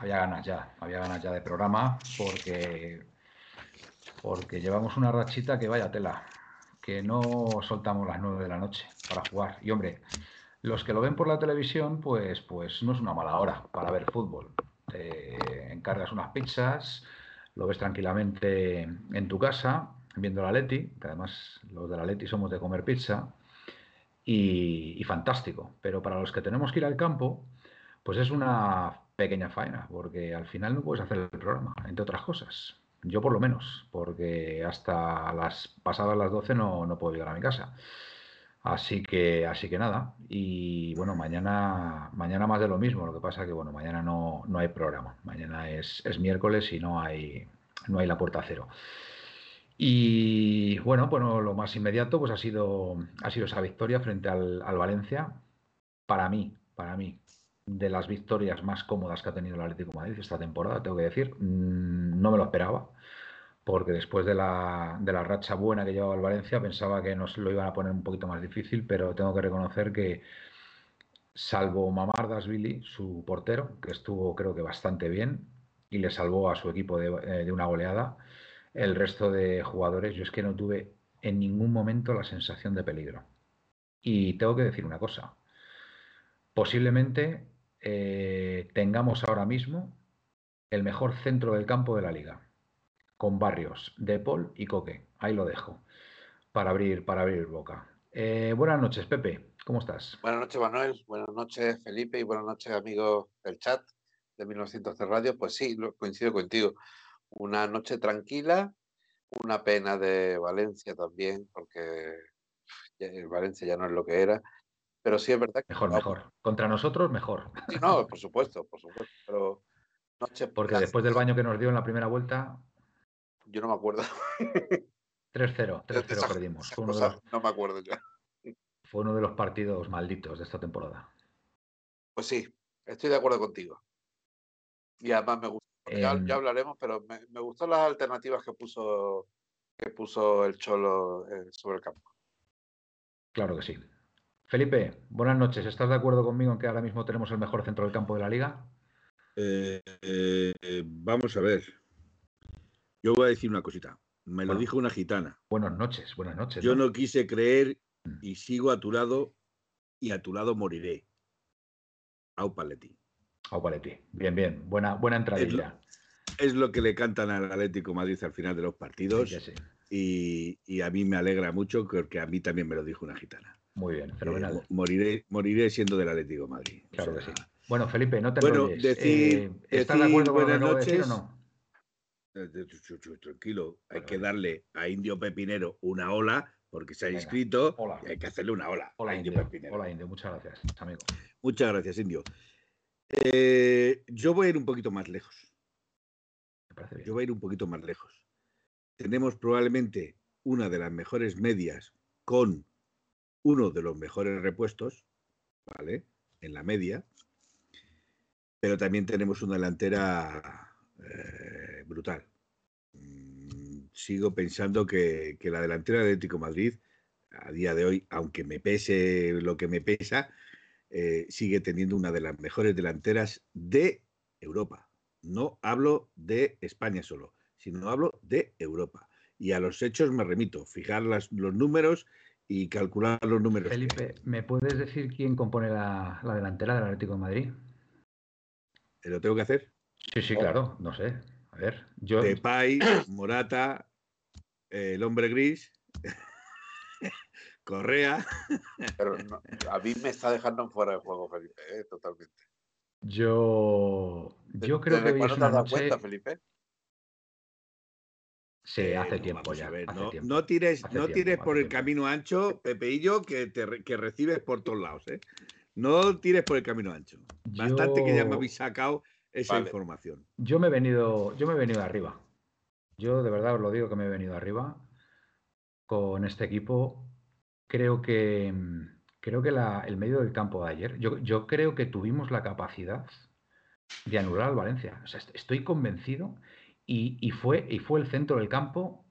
había ganas ya, había ganas ya de programa porque, porque llevamos una rachita que vaya tela, que no soltamos las 9 de la noche para jugar. Y hombre, los que lo ven por la televisión, pues, pues no es una mala hora para ver fútbol. Te encargas unas pizzas, lo ves tranquilamente en tu casa viendo la Leti, que además los de la Leti somos de comer pizza, y, fantástico. Pero para los que tenemos que ir al campo, pues es una pequeña faena, porque al final no puedes hacer el programa, entre otras cosas. Yo por lo menos, porque hasta las pasadas las 12 no, no puedo llegar a mi casa. Así que, así que nada. Y bueno, mañana, mañana más de lo mismo. Lo que pasa que bueno, mañana no, no hay programa. Mañana es, es miércoles y no hay, no hay la puerta cero. Y bueno, bueno, lo más inmediato pues ha sido, ha sido esa victoria frente al, Valencia. Para mí, para mí, de las victorias más cómodas que ha tenido el Atlético Madrid esta temporada, tengo que decir, mm, no me lo esperaba, porque después de la, de la racha buena que llevaba el Valencia pensaba que nos lo iban a poner un poquito más difícil, pero tengo que reconocer que salvo Mamar Dasvili, su portero, que estuvo creo que bastante bien y le salvó a su equipo de, eh, de una goleada, el resto de jugadores, yo es que no tuve en ningún momento la sensación de peligro. Y tengo que decir una cosa, posiblemente eh, tengamos ahora mismo el mejor centro del campo de la liga, con Barrios, De Paul y Coque. Ahí lo dejo, para abrir, para abrir boca. Eh, buenas noches, Pepe, ¿cómo estás? Buenas noches, Manuel. Buenas noches, Felipe, y buenas noches, amigos del chat de 1900 Radio. Pues sí, coincido contigo una noche tranquila, una pena de Valencia también, porque Valencia ya no es lo que era, pero sí es verdad que... Mejor, mejor. Contra nosotros, mejor. Sí, no, por supuesto, por supuesto, pero... Noche porque después del baño que nos dio en la primera vuelta... Yo no me acuerdo. 3-0, 3-0 perdimos. No me acuerdo ya. Fue uno de los partidos malditos de esta temporada. Pues sí, estoy de acuerdo contigo. Y además me gusta ya, em, hablaremos, pero me, me gustan las alternativas que puso, que puso el Cholo eh, sobre el campo. Claro que sí. Felipe, buenas noches. ¿Estás de acuerdo conmigo en que ahora mismo tenemos el mejor centro del campo de la liga? Eh, eh, vamos a ver. Yo voy a decir una cosita. Me lo dijo una gitana. Buenas noches, buenas noches. Yo no, quise creer mm. y sigo a tu lado y a tu lado moriré. Au Paletti. Bien, bien. Buena, buena entradilla. Es lo, que le cantan al Atlético Madrid al final de los partidos. Y, a mí me alegra mucho porque a mí también me lo dijo una gitana. Muy bien, fenomenal. Eh, moriré, moriré siendo del Atlético Madrid. Claro que sí. Bueno, Felipe, no te bueno, decir, eh, ¿Estás de acuerdo con buenas noches, o no? Eh, tranquilo, hay que darle a Indio Pepinero una ola porque se ha inscrito y hay que hacerle una ola. Hola, Indio, Pepinero. Hola, Indio, muchas gracias, amigo. Muchas gracias, Indio. Eh, yo voy a ir un poquito más lejos. Yo voy a ir un poquito más lejos. Tenemos probablemente una de las mejores medias con uno de los mejores repuestos, ¿vale? En la media. Pero también tenemos una delantera eh, brutal. Mm, sigo pensando que, la delantera de Atlético Madrid, a día de hoy, aunque me pese lo que me pesa, eh, sigue teniendo una de las mejores delanteras de Europa. No hablo de España solo, sino hablo de Europa. Y a los hechos me remito, fijar los números y calcular los números. Felipe, ¿me puedes decir quién compone la, delantera del Atlético de Madrid? ¿Lo tengo que hacer? Sí, sí, claro, no sé. A ver, yo. Depay, Morata, el hombre gris, Correa. Pero a mí me está dejando fuera de juego, Felipe, ¿eh? totalmente. Yo, yo creo que hoy es una noche... cuenta, Felipe? Sí, eh, hace tiempo ya. no, tires, no tires por el camino ancho, Pepeillo, que, te, que recibes por todos lados. ¿eh? No tires por el camino ancho. Bastante que ya me habéis sacado esa información. Yo me he venido, yo me he venido arriba. Yo de verdad os lo digo que me he venido arriba con este equipo. Creo que creo que el medio del campo de ayer, yo, yo, creo que tuvimos la capacidad de anular al Valencia. O sea, estoy convencido y, fue, y fue el centro del campo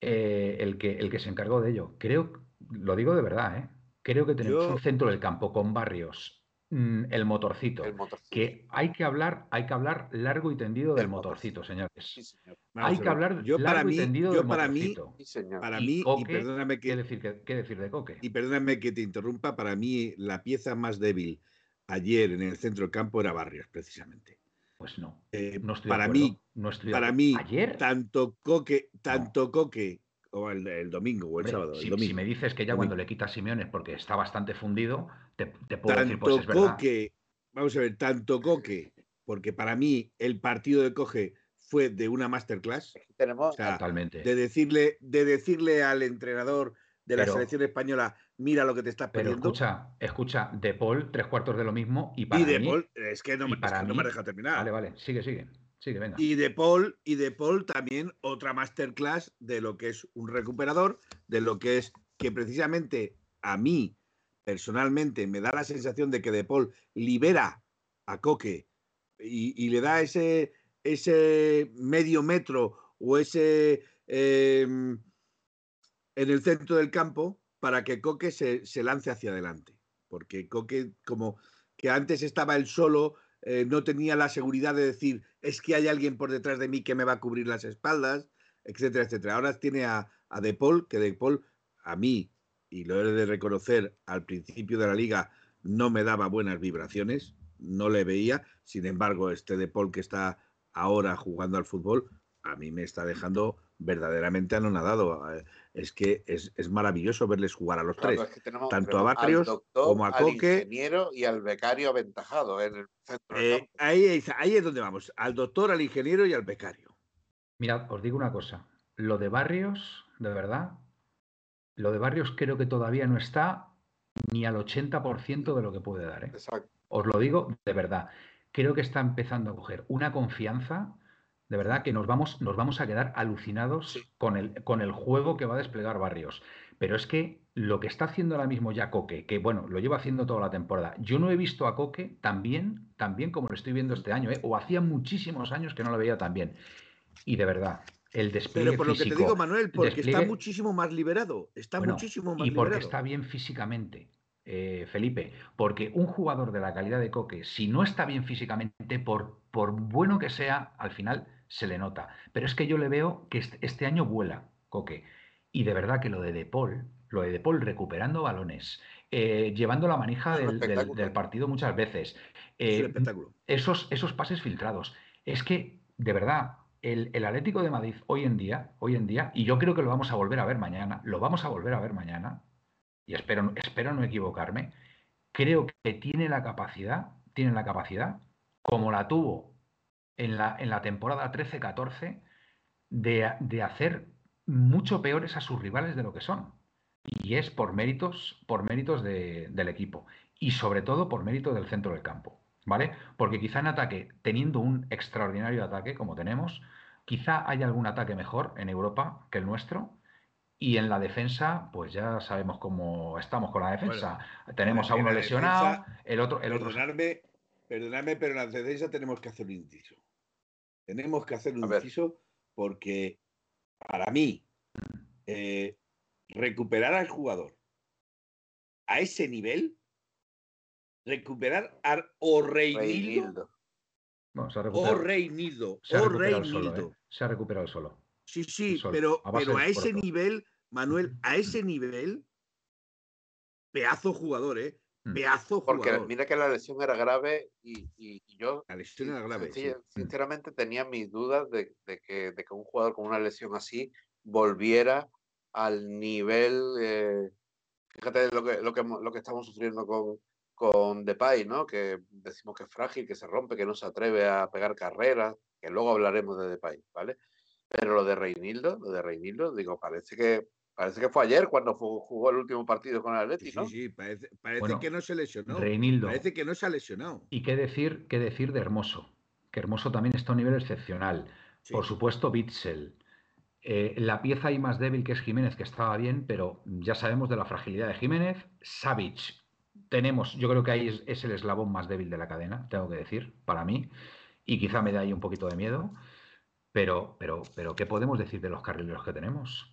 eh, el, que, el que se encargó de ello. Creo, lo digo de verdad, ¿eh? creo que tenemos un centro del campo con barrios, mm, el, motorcito, que hay que hablar, hay que hablar largo y tendido del motorcito, señores. Hay que hablar yo largo y tendido del para motorcito. Mí, para mí, y perdóname que, ¿qué decir, qué, decir de Coque? Y perdóname que te interrumpa, para mí la pieza más débil ayer en el centro del campo era Barrios, precisamente. Pues no. Eh, para mí, para mí, tanto Coque, tanto Coque, o el, domingo o el sábado. Si, domingo, si, me dices que ya cuando le quitas Simeone porque está bastante fundido, te, puedo decir, pues es verdad. Coque, vamos a ver, tanto Coque, porque para mí el partido de Coge fue de una masterclass. Tenemos totalmente. De decirle, de decirle al entrenador de la selección española, mira lo que te estás perdiendo. Pero escucha, escucha, De Paul, tres cuartos de lo mismo y para y de Paul, es que no, me, no me deja terminar. Vale, vale, sigue, sigue. Sigue, venga. Y de Paul, y de Paul también otra masterclass de lo que es un recuperador, de lo que es que precisamente a mí personalmente me da la sensación de que de Paul libera a Coque y, le da ese, ese medio metro o ese em, en el centro del campo para que Coque se, lance hacia adelante. Porque Coque, como que antes estaba él solo, eh, no tenía la seguridad de decir, es que hay alguien por detrás de mí que me va a cubrir las espaldas, etcétera, etcétera. Ahora tiene a, a De Paul, que De Paul, a mí, y lo he de reconocer, al principio de la liga no me daba buenas vibraciones, no le veía. Sin embargo, este De Paul que está ahora jugando al fútbol, a mí me está dejando verdaderamente anonadado. Eh, es que es, maravilloso verles jugar a los tres, tanto a Barrios como a Coque. Al ingeniero y al becario aventajado en el centro. Eh, ahí, es donde vamos, al doctor, al ingeniero y al becario. Mirad, os digo una cosa, lo de Barrios, de verdad, lo de Barrios creo que todavía no está ni al 80% de lo que puede dar. ¿eh? Os lo digo de verdad. Creo que está empezando a coger una confianza de verdad que nos vamos, nos vamos a quedar alucinados con, el, con el juego que va a desplegar Barrios. Pero es que lo que está haciendo ahora mismo ya Coque, que bueno, lo lleva haciendo toda la temporada, yo no he visto a Coque tan bien, tan bien como lo estoy viendo este año, ¿eh? o hacía muchísimos años que no lo veía tan bien. Y de verdad, el despliegue Pero por lo que te digo, Manuel, porque está muchísimo más liberado, está muchísimo más y porque está bien físicamente. Eh, Felipe, porque un jugador de la calidad de Coque, si no está bien físicamente, por, por bueno que sea, al final se le nota. Pero es que yo le veo que este año vuela, Coque. Y de verdad que lo de De Paul, lo de De Paul recuperando balones, eh, llevando la manija del, partido muchas veces, eh, esos, esos pases filtrados. Es que, de verdad, el, el, Atlético de Madrid hoy en día, hoy en día, y yo creo que lo vamos a volver a ver mañana, lo vamos a volver a ver mañana, y espero, espero no equivocarme, creo que tiene la capacidad, tiene la capacidad, como la tuvo en la, en la temporada 13-14 de, hacer mucho peores a sus rivales de lo que son. Y es por méritos, por méritos del equipo. Y sobre todo por mérito del centro del campo. ¿Vale? Porque quizá en ataque, teniendo un extraordinario ataque como tenemos, quizá haya algún ataque mejor en Europa que el nuestro. Y en la defensa, pues ya sabemos cómo estamos con la defensa. tenemos a uno lesionado, el otro. El perdonadme, perdonadme, pero en la defensa tenemos que hacer un inciso. Tenemos que hacer un inciso porque para mí eh, recuperar al jugador a ese nivel, recuperar a o Reinildo, o Reinildo, o Reinildo. ¿eh? Se ha recuperado solo. Sí, sí, pero, pero a ese nivel, Manuel, a ese nivel, pedazo jugador, ¿eh? Mm. Pedazo Porque mira que la lesión era grave y, yo la lesión era grave, sinceramente tenía mis dudas de, que, un jugador con una lesión así volviera al nivel, eh, fíjate lo que, lo, que, lo que estamos sufriendo con, con Depay, ¿no? que decimos que es frágil, que se rompe, que no se atreve a pegar carreras, que luego hablaremos de Depay, ¿vale? Pero lo de Reinildo, lo de Reinildo, digo, parece que Parece que fue ayer cuando jugó el último partido con el Atleti, ¿no? Sí, sí, parece, que no se lesionó. Reinildo. Parece que no se ha lesionado. Y qué decir, qué decir de Hermoso, que Hermoso también está a un nivel excepcional. Por supuesto, Bitzel. Eh, la pieza ahí más débil que es Jiménez, que estaba bien, pero ya sabemos de la fragilidad de Jiménez. Savic, tenemos, yo creo que ahí es, es, el eslabón más débil de la cadena, tengo que decir, para mí. Y quizá me da ahí un poquito de miedo. Pero, pero, pero, ¿qué podemos decir de los carrileros que tenemos?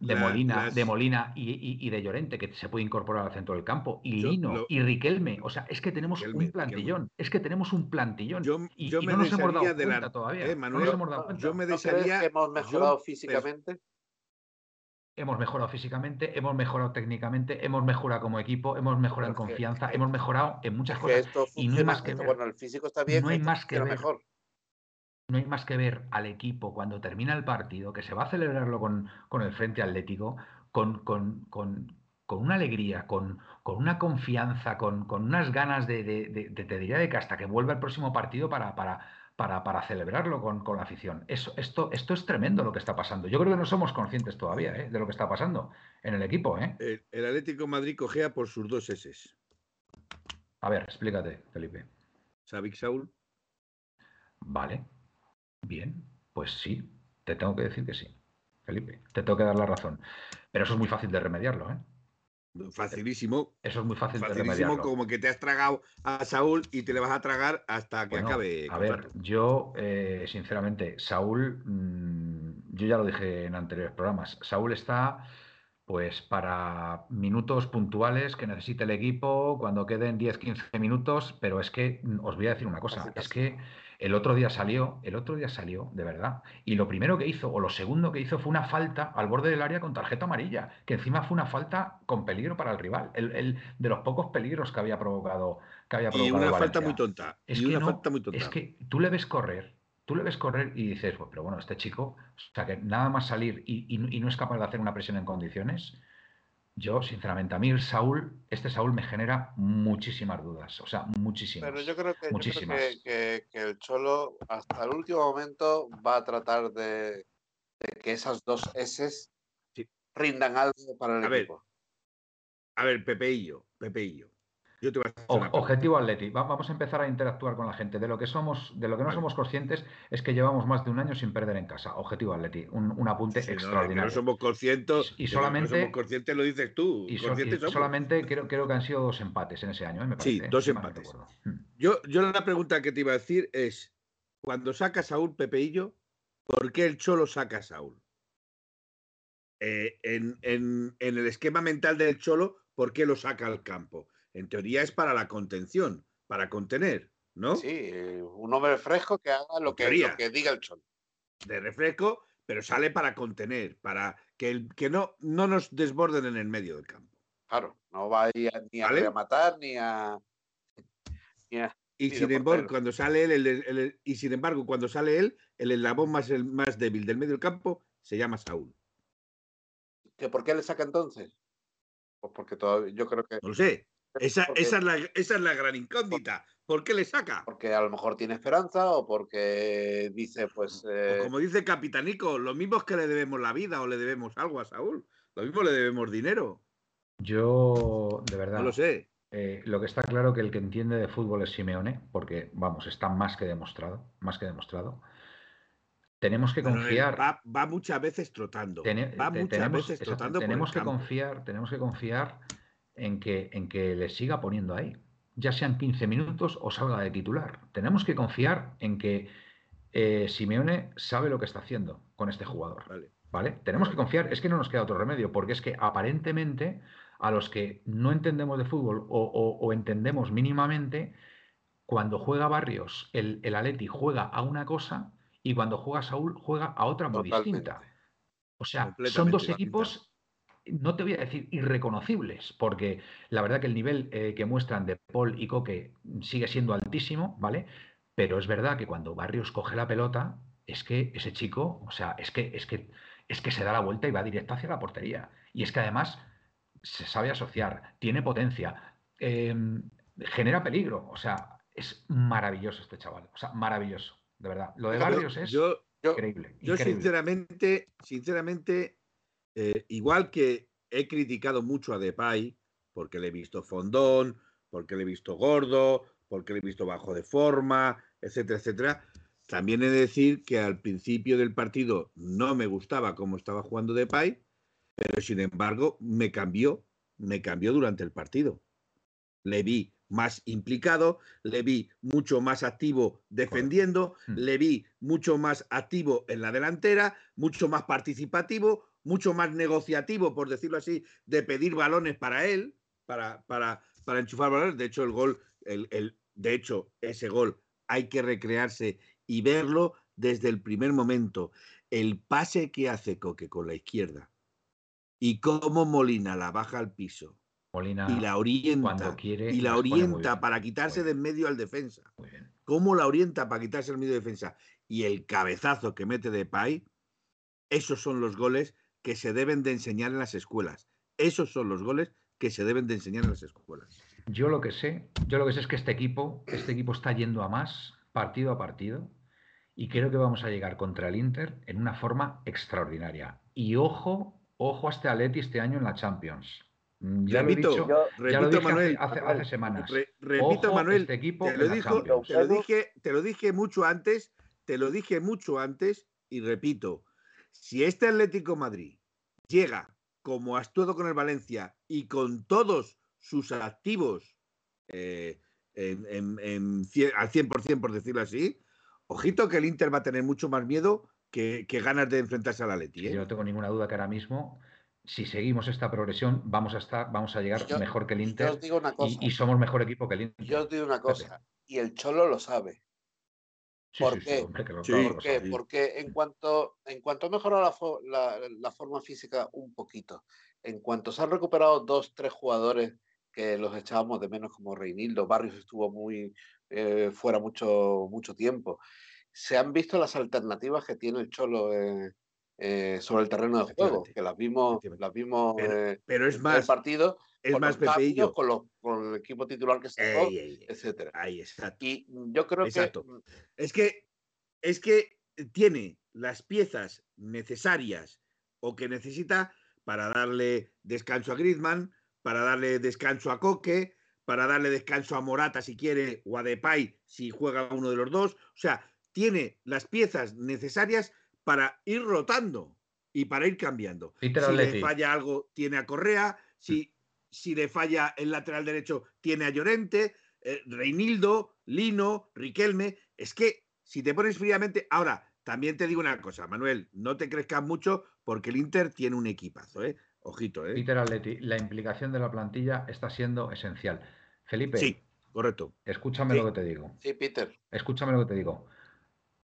De, Molina, de Molina y, de Llorente, que se puede incorporar al centro del campo, y Lino, y Riquelme. O sea, es que tenemos un plantillón. Es que tenemos un plantillón. Yo, y, no nos hemos dado cuenta todavía. Eh, no nos hemos dado cuenta. Yo me desearía. ¿Hemos mejorado físicamente? Hemos mejorado físicamente, hemos mejorado técnicamente, hemos mejorado como equipo, hemos mejorado en confianza, hemos mejorado en muchas cosas. y no hay más que ver. Bueno, el físico está bien, no hay más que ver. Mejor no hay más que ver al equipo cuando termina el partido, que se va a celebrarlo con, el Frente Atlético, con, con, una alegría, con, una confianza, con, unas ganas de, te diría de que hasta que vuelva el próximo partido para, para, para, celebrarlo con, la afición. Eso, esto, esto es tremendo lo que está pasando. Yo creo que no somos conscientes todavía ¿eh? de lo que está pasando en el equipo. ¿eh? El, Atlético Madrid cogea por sus dos S. A ver, explícate, Felipe. Sabic Saúl. Vale, Bien, pues sí, te tengo que decir que sí, Felipe, te tengo que dar la razón. Pero eso es muy fácil de remediarlo, ¿eh? Facilísimo. Eso es muy fácil de remediarlo. como que te has tragado a Saúl y te le vas a tragar hasta que acabe. A ver, yo, eh, sinceramente, Saúl, mm, yo ya lo dije en anteriores programas, Saúl está pues para minutos puntuales que necesite el equipo, cuando queden 10-15 minutos, pero es que mm, os voy a decir una cosa, es que el otro día salió, el otro día salió, de verdad. Y lo primero que hizo, o lo segundo que hizo, fue una falta al borde del área con tarjeta amarilla, que encima fue una falta con peligro para el rival. El, de los pocos peligros que había provocado. Que había provocado y una falta muy tonta. Es y que una falta muy tonta. Es que tú le ves correr, tú le ves correr y dices, pero bueno, este chico, o sea, que nada más salir y no es capaz de hacer una presión en condiciones yo, sinceramente, a mí el Saúl, este Saúl me genera muchísimas dudas, o sea, muchísimas. Pero yo creo que, el Cholo hasta el último momento va a tratar de, que esas dos S rindan algo para el equipo. a ver, Pepeillo, Pepeillo. Objetivo Atleti. vamos a empezar a interactuar con la gente. De lo que somos, de lo que no somos conscientes es que llevamos más de un año sin perder en casa. Objetivo Atleti. Un, apunte extraordinario. No, somos conscientes. Y, solamente. somos conscientes lo dices tú. Y, solamente creo, creo, que han sido dos empates en ese año. ¿eh? sí, dos empates. Hmm. Yo, yo la pregunta que te iba a decir es: cuando saca Saúl Pepeillo, ¿por qué el Cholo saca a Saúl? Eh, en, en el esquema mental del Cholo, ¿por qué lo saca al campo? En teoría es para la contención, para contener, ¿no? Sí, un hombre fresco que haga lo que, diga el cholo. De refresco, pero sale para contener, para que, el, que no, no nos desborden en el medio del campo. Claro, no va a ir ni a, matar ni a, y sin embargo, cuando sale él, y sin embargo, cuando sale él, el eslabón más, el más débil del medio del campo se llama Saúl. ¿Que ¿Por qué le saca entonces? Pues porque todavía yo creo que. No lo sé. Esa, es la, esa, es la, gran incógnita. ¿Por qué le saca? Porque a lo mejor tiene esperanza o porque dice, pues. Eh, como dice Capitanico, lo mismo es que le debemos la vida o le debemos algo a Saúl. Lo mismo le debemos dinero. Yo, de verdad. No lo sé. Eh, lo que está claro que el que entiende de fútbol es Simeone, porque, vamos, está más que demostrado. Más que demostrado. Tenemos que confiar. Va, muchas veces trotando. va muchas veces trotando. Tenemos que confiar, tenemos que confiar en que, en que le siga poniendo ahí, ya sean 15 minutos o salga de titular. Tenemos que confiar en que eh, Simeone sabe lo que está haciendo con este jugador. Vale. Tenemos que confiar, es que no nos queda otro remedio, porque es que aparentemente a los que no entendemos de fútbol o, entendemos mínimamente, cuando juega Barrios, el, el Atleti juega a una cosa y cuando juega Saúl juega a otra muy distinta. O sea, son dos equipos no te voy a decir irreconocibles, porque la verdad que el nivel eh, que muestran de Paul y Coque sigue siendo altísimo, ¿vale? Pero es verdad que cuando Barrios coge la pelota, es que ese chico, o sea, es que, es que, es que se da la vuelta y va directo hacia la portería. Y es que además se sabe asociar, tiene potencia, em, genera peligro. O sea, es maravilloso este chaval. O sea, maravilloso, de verdad. Lo de Barrios es increíble. Yo, sinceramente, sinceramente, eh, igual que he criticado mucho a Depay, porque le he visto fondón, porque le he visto gordo, porque le he visto bajo de forma, etcétera, etcétera. También he de decir que al principio del partido no me gustaba cómo estaba jugando Depay, pero sin embargo me cambió, me cambió durante el partido. Le vi más implicado, le vi mucho más activo defendiendo, hmm. le vi mucho más activo en la delantera, mucho más participativo, mucho más negociativo, por decirlo así, de pedir balones para él, para, para, para enchufar balones. De hecho, el gol, el, el, de hecho, ese gol hay que recrearse y verlo desde el primer momento. El pase que hace Coque con la izquierda y cómo Molina la baja al piso Molina y la orienta quiere, y la orienta para quitarse de en medio al defensa. ¿Cómo la orienta para quitarse del medio defensa? Y el cabezazo que mete de Pai, esos son los goles que se deben de enseñar en las escuelas. Esos son los goles que se deben de enseñar en las escuelas. Yo lo que sé, yo lo que sé es que este equipo, este equipo está yendo a más partido a partido y creo que vamos a llegar contra el Inter en una forma extraordinaria. Y ojo, ojo a este Atleti este año en la Champions. Mm, ya repito, lo he dicho, Manuel, hace, semanas. repito, Manuel, este equipo te, lo dije, te lo dije mucho antes, te lo dije mucho antes y repito, si este Atlético Madrid llega como ha actuado con el Valencia y con todos sus activos eh, en, al 100%, por decirlo así, ojito que el Inter va a tener mucho más miedo que, ganas de enfrentarse al Atleti. ¿eh? Yo no tengo ninguna duda que ahora mismo, si seguimos esta progresión, vamos a estar, vamos a llegar mejor que el Inter. y, somos mejor equipo que el Inter. Yo os digo una cosa, y el Cholo lo sabe. ¿Por, qué? Porque en cuanto, en cuanto ha mejorado la, forma física un poquito, en cuanto se han recuperado dos, tres jugadores que los echábamos de menos como Reinildo, Barrios estuvo muy eh, fuera mucho, mucho tiempo, se han visto las alternativas que tiene el Cholo eh, sobre el terreno de juego, que las vimos, las vimos pero, es más, el partido es más cambios, con, con, el equipo titular que se etcétera. Ahí, exacto. Y yo creo que es que es que tiene las piezas necesarias o que necesita para darle descanso a Griezmann, para darle descanso a Coque, para darle descanso a Morata si quiere o a Depay si juega uno de los dos, o sea, tiene las piezas necesarias para ir rotando y para ir cambiando. si le falla algo, tiene a Correa. Si, si le falla el lateral derecho, tiene a Llorente, eh, Reinildo, Lino, Riquelme. Es que si te pones fríamente. Ahora, también te digo una cosa, Manuel, no te crezcas mucho porque el Inter tiene un equipazo, ¿eh? Ojito, ¿eh? Peter Atleti, la implicación de la plantilla está siendo esencial. Felipe. Sí, correcto. Escúchame lo que te digo. Sí, Peter. Escúchame lo que te digo.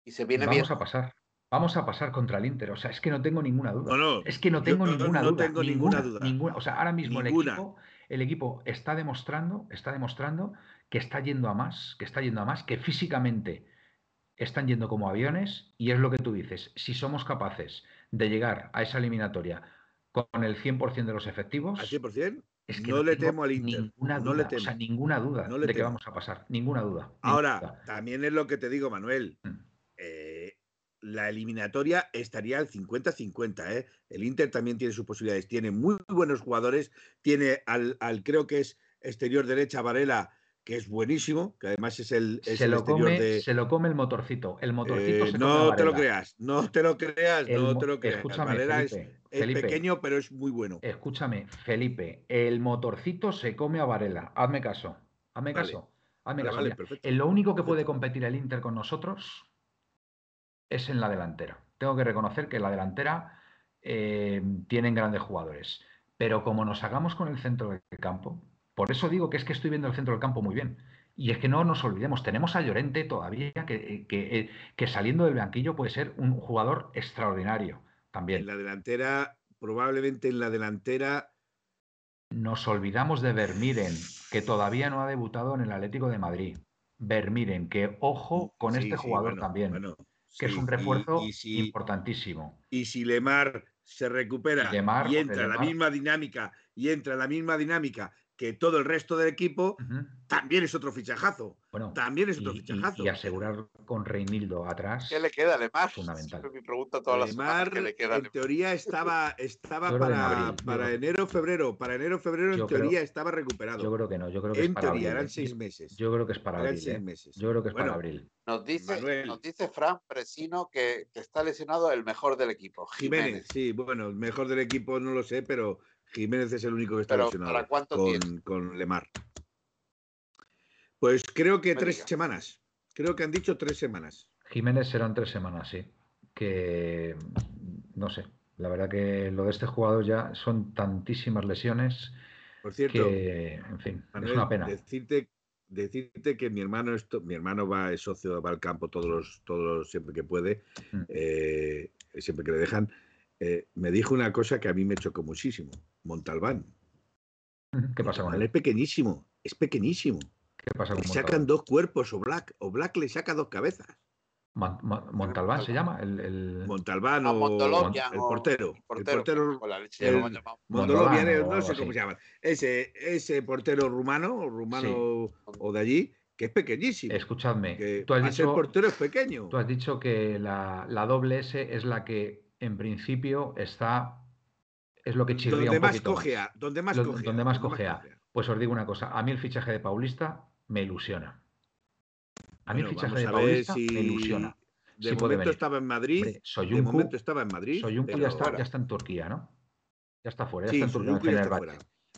Y se viene Vamos a pasar. Vamos a pasar contra el Inter. O sea, es que no tengo ninguna duda. es que no tengo ninguna no, duda. tengo ninguna, duda. o sea, ahora mismo el equipo, el equipo está demostrando, está demostrando que está yendo a más, que está yendo a más, que físicamente están yendo como aviones y es lo que tú dices. Si somos capaces de llegar a esa eliminatoria con el 100% de los efectivos. ¿Al 100%? Es que no, le temo al Inter. Ninguna duda, no le temo. O sea, ninguna duda de que vamos a pasar. Ninguna duda. Ahora, también es lo que te digo, Manuel. Mm. La eliminatoria estaría al 50-50. ¿eh? El Inter también tiene sus posibilidades. Tiene muy buenos jugadores. Tiene al, al creo que es exterior derecha Varela, que es buenísimo, que además es el, se lo come, de... Se lo come el motorcito. El motorcito eh, no te lo creas, no te lo creas, no te lo creas. Escúchame, Felipe, es, pequeño, pero es muy bueno. Escúchame, Felipe, el motorcito se come a Varela. Hazme caso, hazme caso. Hazme caso. en lo único que puede competir el Inter con nosotros es en la delantera. Tengo que reconocer que en la delantera eh, tienen grandes jugadores. Pero como nos hagamos con el centro del campo, por eso digo que es que estoy viendo el centro del campo muy bien. Y es que no nos olvidemos, tenemos a Llorente todavía, que, que, saliendo del banquillo puede ser un jugador extraordinario también. En la delantera probablemente en la delantera. Nos olvidamos de Vermiren, que todavía no ha debutado en el Atlético de Madrid. Vermiren, que ojo con este jugador también, que es un refuerzo importantísimo. Y si Lemar se recupera y entra en la misma dinámica y entra en la misma dinámica que todo el resto del equipo, también es otro fichajazo. Bueno, también es otro fichajazo. Y asegurar con Reinildo atrás. ¿Qué le queda a Lemar? Fundamental. mi pregunta todas Lemar, las le queda en teoría estaba, estaba para, para enero, febrero. Para enero, febrero, en teoría estaba recuperado. Yo creo que no. Yo creo que en es para teoría, abril. eran seis meses. Yo creo que es para abril. seis ¿eh? Yo creo que es para abril. Nos dice, nos dice Fran Presino que, que, está lesionado el mejor del equipo. Jiménez. Jiménez. Sí, bueno, el mejor del equipo no lo sé, pero Jiménez es el único que está lesionado con, con, Lemar. Pues creo que tres semanas. Creo que han dicho tres semanas. Jiménez serán tres semanas, sí. Que no sé. La verdad que lo de este jugador ya son tantísimas lesiones. Por cierto, que, en fin, es una pena. Decirte, decirte que mi hermano, esto, mi hermano va, es socio, va al campo todos los, todos siempre que puede, mm. eh, siempre que le dejan. Eh, me dijo una cosa que a mí me chocó muchísimo. Montalbán. ¿Qué pasa con él? Es pequeñísimo, es pequeñísimo. ¿Qué pasa con le sacan dos cuerpos o Black, o Black le saca dos cabezas. Montalbán se llama el, Montalbán o el portero el portero no sé cómo se llama ese ese portero rumano rumano o de allí que es pequeñísimo escuchadme que tú has dicho el portero es pequeño tú has dicho que la, la doble S es la que en principio está es lo que chirría donde un más poquito cogea, donde más cogea, donde más cogea. Pues os digo una cosa, a mí el fichaje de Paulista me ilusiona. A mí el fichaje de Paulista me ilusiona. De momento estaba en Madrid. Soy de momento estaba en Madrid. Soyuncu ya está, ya está en Turquía, ¿no? Ya está fuera, ya está en Turquía.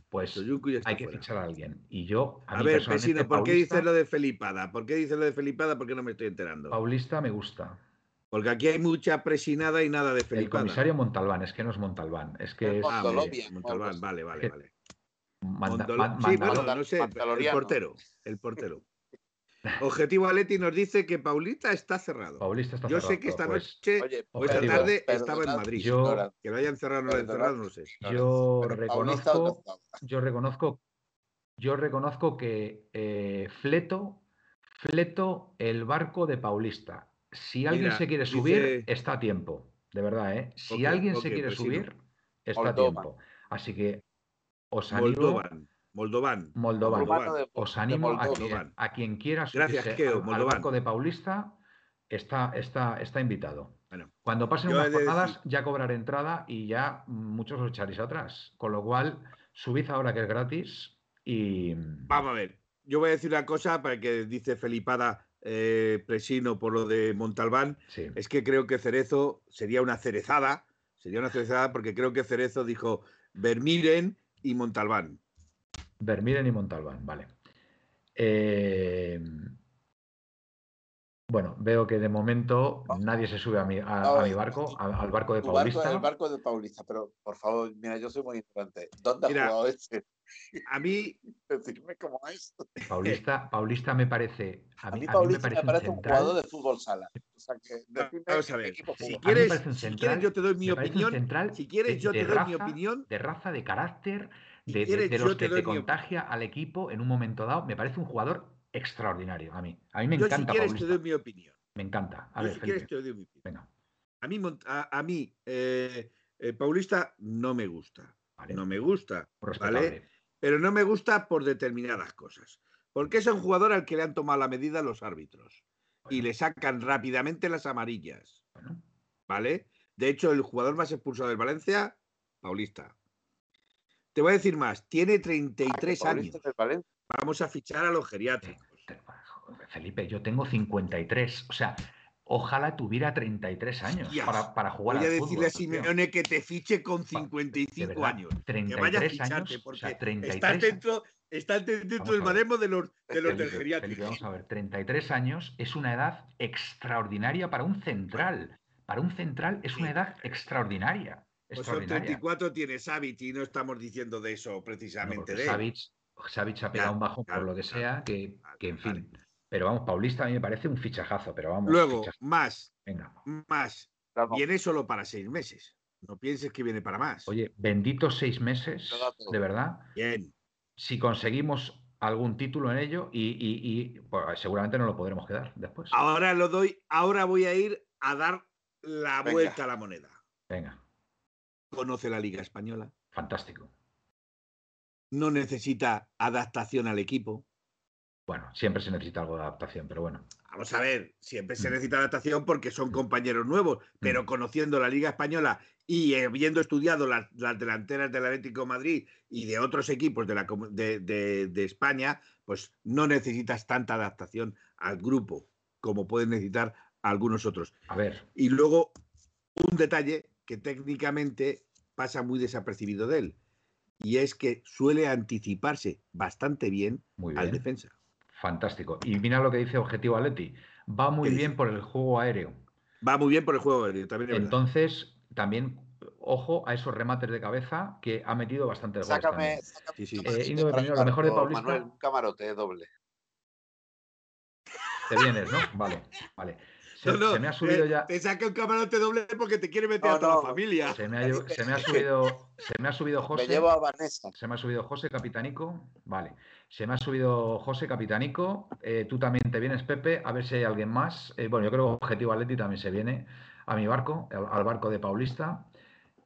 Pues hay que fichar a alguien. Y yo, a, ver, Pesino, ¿por qué dices lo de Felipada? ¿Por qué dices lo de Felipada? Porque no me estoy enterando. Paulista me gusta. Porque aquí hay mucha presinada y nada de Felipada. El comisario Montalbán, es que no es Montalbán, es que es... Ah, Montalbán, vale, vale, vale. sí, bueno, no sé, el portero, el portero. Objetivo Aleti nos dice que Paulista está cerrado. Paulista está Yo cerrado, sé que esta pues, noche oye, o esta tarde estaba en Madrid. Yo, que lo hayan cerrado o no lo hayan cerrado, no sé. Yo reconozco, yo reconozco, yo reconozco que eh, fleto, fleto el barco de Paulista. Si alguien se quiere subir, está a tiempo. De verdad, ¿eh? Si alguien se quiere pues subir, está a tiempo. Así que os animo. Moldovan. Moldovan. Os animo a, quien quiera subirse al, barco de Paulista, está, está, está invitado. Cuando pasen unas jornadas, ya cobraré entrada y ya muchos os echaréis atrás. Con lo cual, subid ahora que es gratis y. Vamos a ver. Yo voy a decir una cosa para que dice Felipada eh, Presino por lo de Montalbán. Es que creo que Cerezo sería una cerezada. Sería una cerezada porque creo que Cerezo dijo Vermiren y Montalbán. Vermiren y Montalbán, vale. Eh, bueno, veo que de momento ah. nadie se sube a mi, a, mi barco, al barco de Paulista. Barco, el barco de Paulista, pero por favor, mira, yo soy muy importante. ¿Dónde ha jugado este? A mí. Decirme cómo es. Paulista, Paulista me parece. A mí, a mí Paulista me parece, un, jugador de fútbol sala. O sea que, Vamos a ver. Si quieres, si quieres, yo te doy mi opinión. Si quieres, yo te doy mi opinión. De raza, de carácter, de, los que te contagia al equipo en un momento dado. Me parece un jugador extraordinario a mí. A mí me encanta. Si quieres, te doy mi opinión. Me encanta. A ver, si quieres, te doy mi opinión. Venga. A mí, a, mí eh, eh, Paulista no me gusta. No me gusta. ¿vale? Pero no me gusta por determinadas cosas. Porque es un jugador al que le han tomado la medida los árbitros. Y le sacan rápidamente las amarillas. ¿Vale? De hecho, el jugador más expulsado del Valencia, Paulista. Te voy a decir más, tiene 33 años. Vamos a fichar a los geriátricos. Felipe, yo tengo 53. O sea, ojalá tuviera 33 años para, para, jugar Voy a decirle a Simeone que te fiche con 55 años. 33 que vaya a ficharte porque estás dentro, estás dentro del baremo de los, de los del geriátrico. vamos a ver, 33 años es una edad extraordinaria para un central. Para un central es una edad extraordinaria. Pues son 34 tiene Savic y no estamos diciendo de eso precisamente de Savic, ha pegado un bajo por lo que sea, que, que en fin. Pero vamos, Paulista a mí me parece un fichajazo, pero vamos. Luego, más. Venga. Más. Viene solo para seis meses. No pienses que viene para más. Oye, benditos seis meses, de verdad. Bien. Si conseguimos algún título en ello y, pues, seguramente no lo podremos quedar después. Ahora lo doy, ahora voy a ir a dar la vuelta a la moneda. Venga. Conoce la Liga Española. Fantástico. No necesita adaptación al equipo. Bueno, siempre se necesita algo de adaptación, pero bueno. Vamos a ver, siempre se mm. necesita adaptación porque son compañeros nuevos, pero mm. conociendo la Liga Española y habiendo estudiado las, delanteras del Atlético Madrid y de otros equipos de, la, de, España, pues no necesitas tanta adaptación al grupo como pueden necesitar algunos otros. A ver. Y luego, un detalle que técnicamente pasa muy desapercibido de él, y es que suele anticiparse bastante bien, bien. al defensa. Fantástico. Y mira lo que dice Objetivo Aleti. Va muy bien por el juego aéreo. Va muy bien por el juego aéreo, también. Entonces, también ojo a esos remates de cabeza que ha metido bastante el sácame, sí, sí. Eh, lo mejor de Paulista. Manuel, un camarote doble. Te vienes, ¿no? Vale, vale. Se, me ha subido ya. Te saca un camarote doble porque te quiere meter a toda la familia. Se me, ha, subido, se me ha subido José. Me llevo a Vanessa. Se me ha subido José Capitanico. Vale. Se me ha subido José Capitanico. Eh, tú también te vienes, Pepe. A ver si hay alguien más. Eh, bueno, yo creo que Objetivo Atleti también se viene a mi barco, al, barco de Paulista.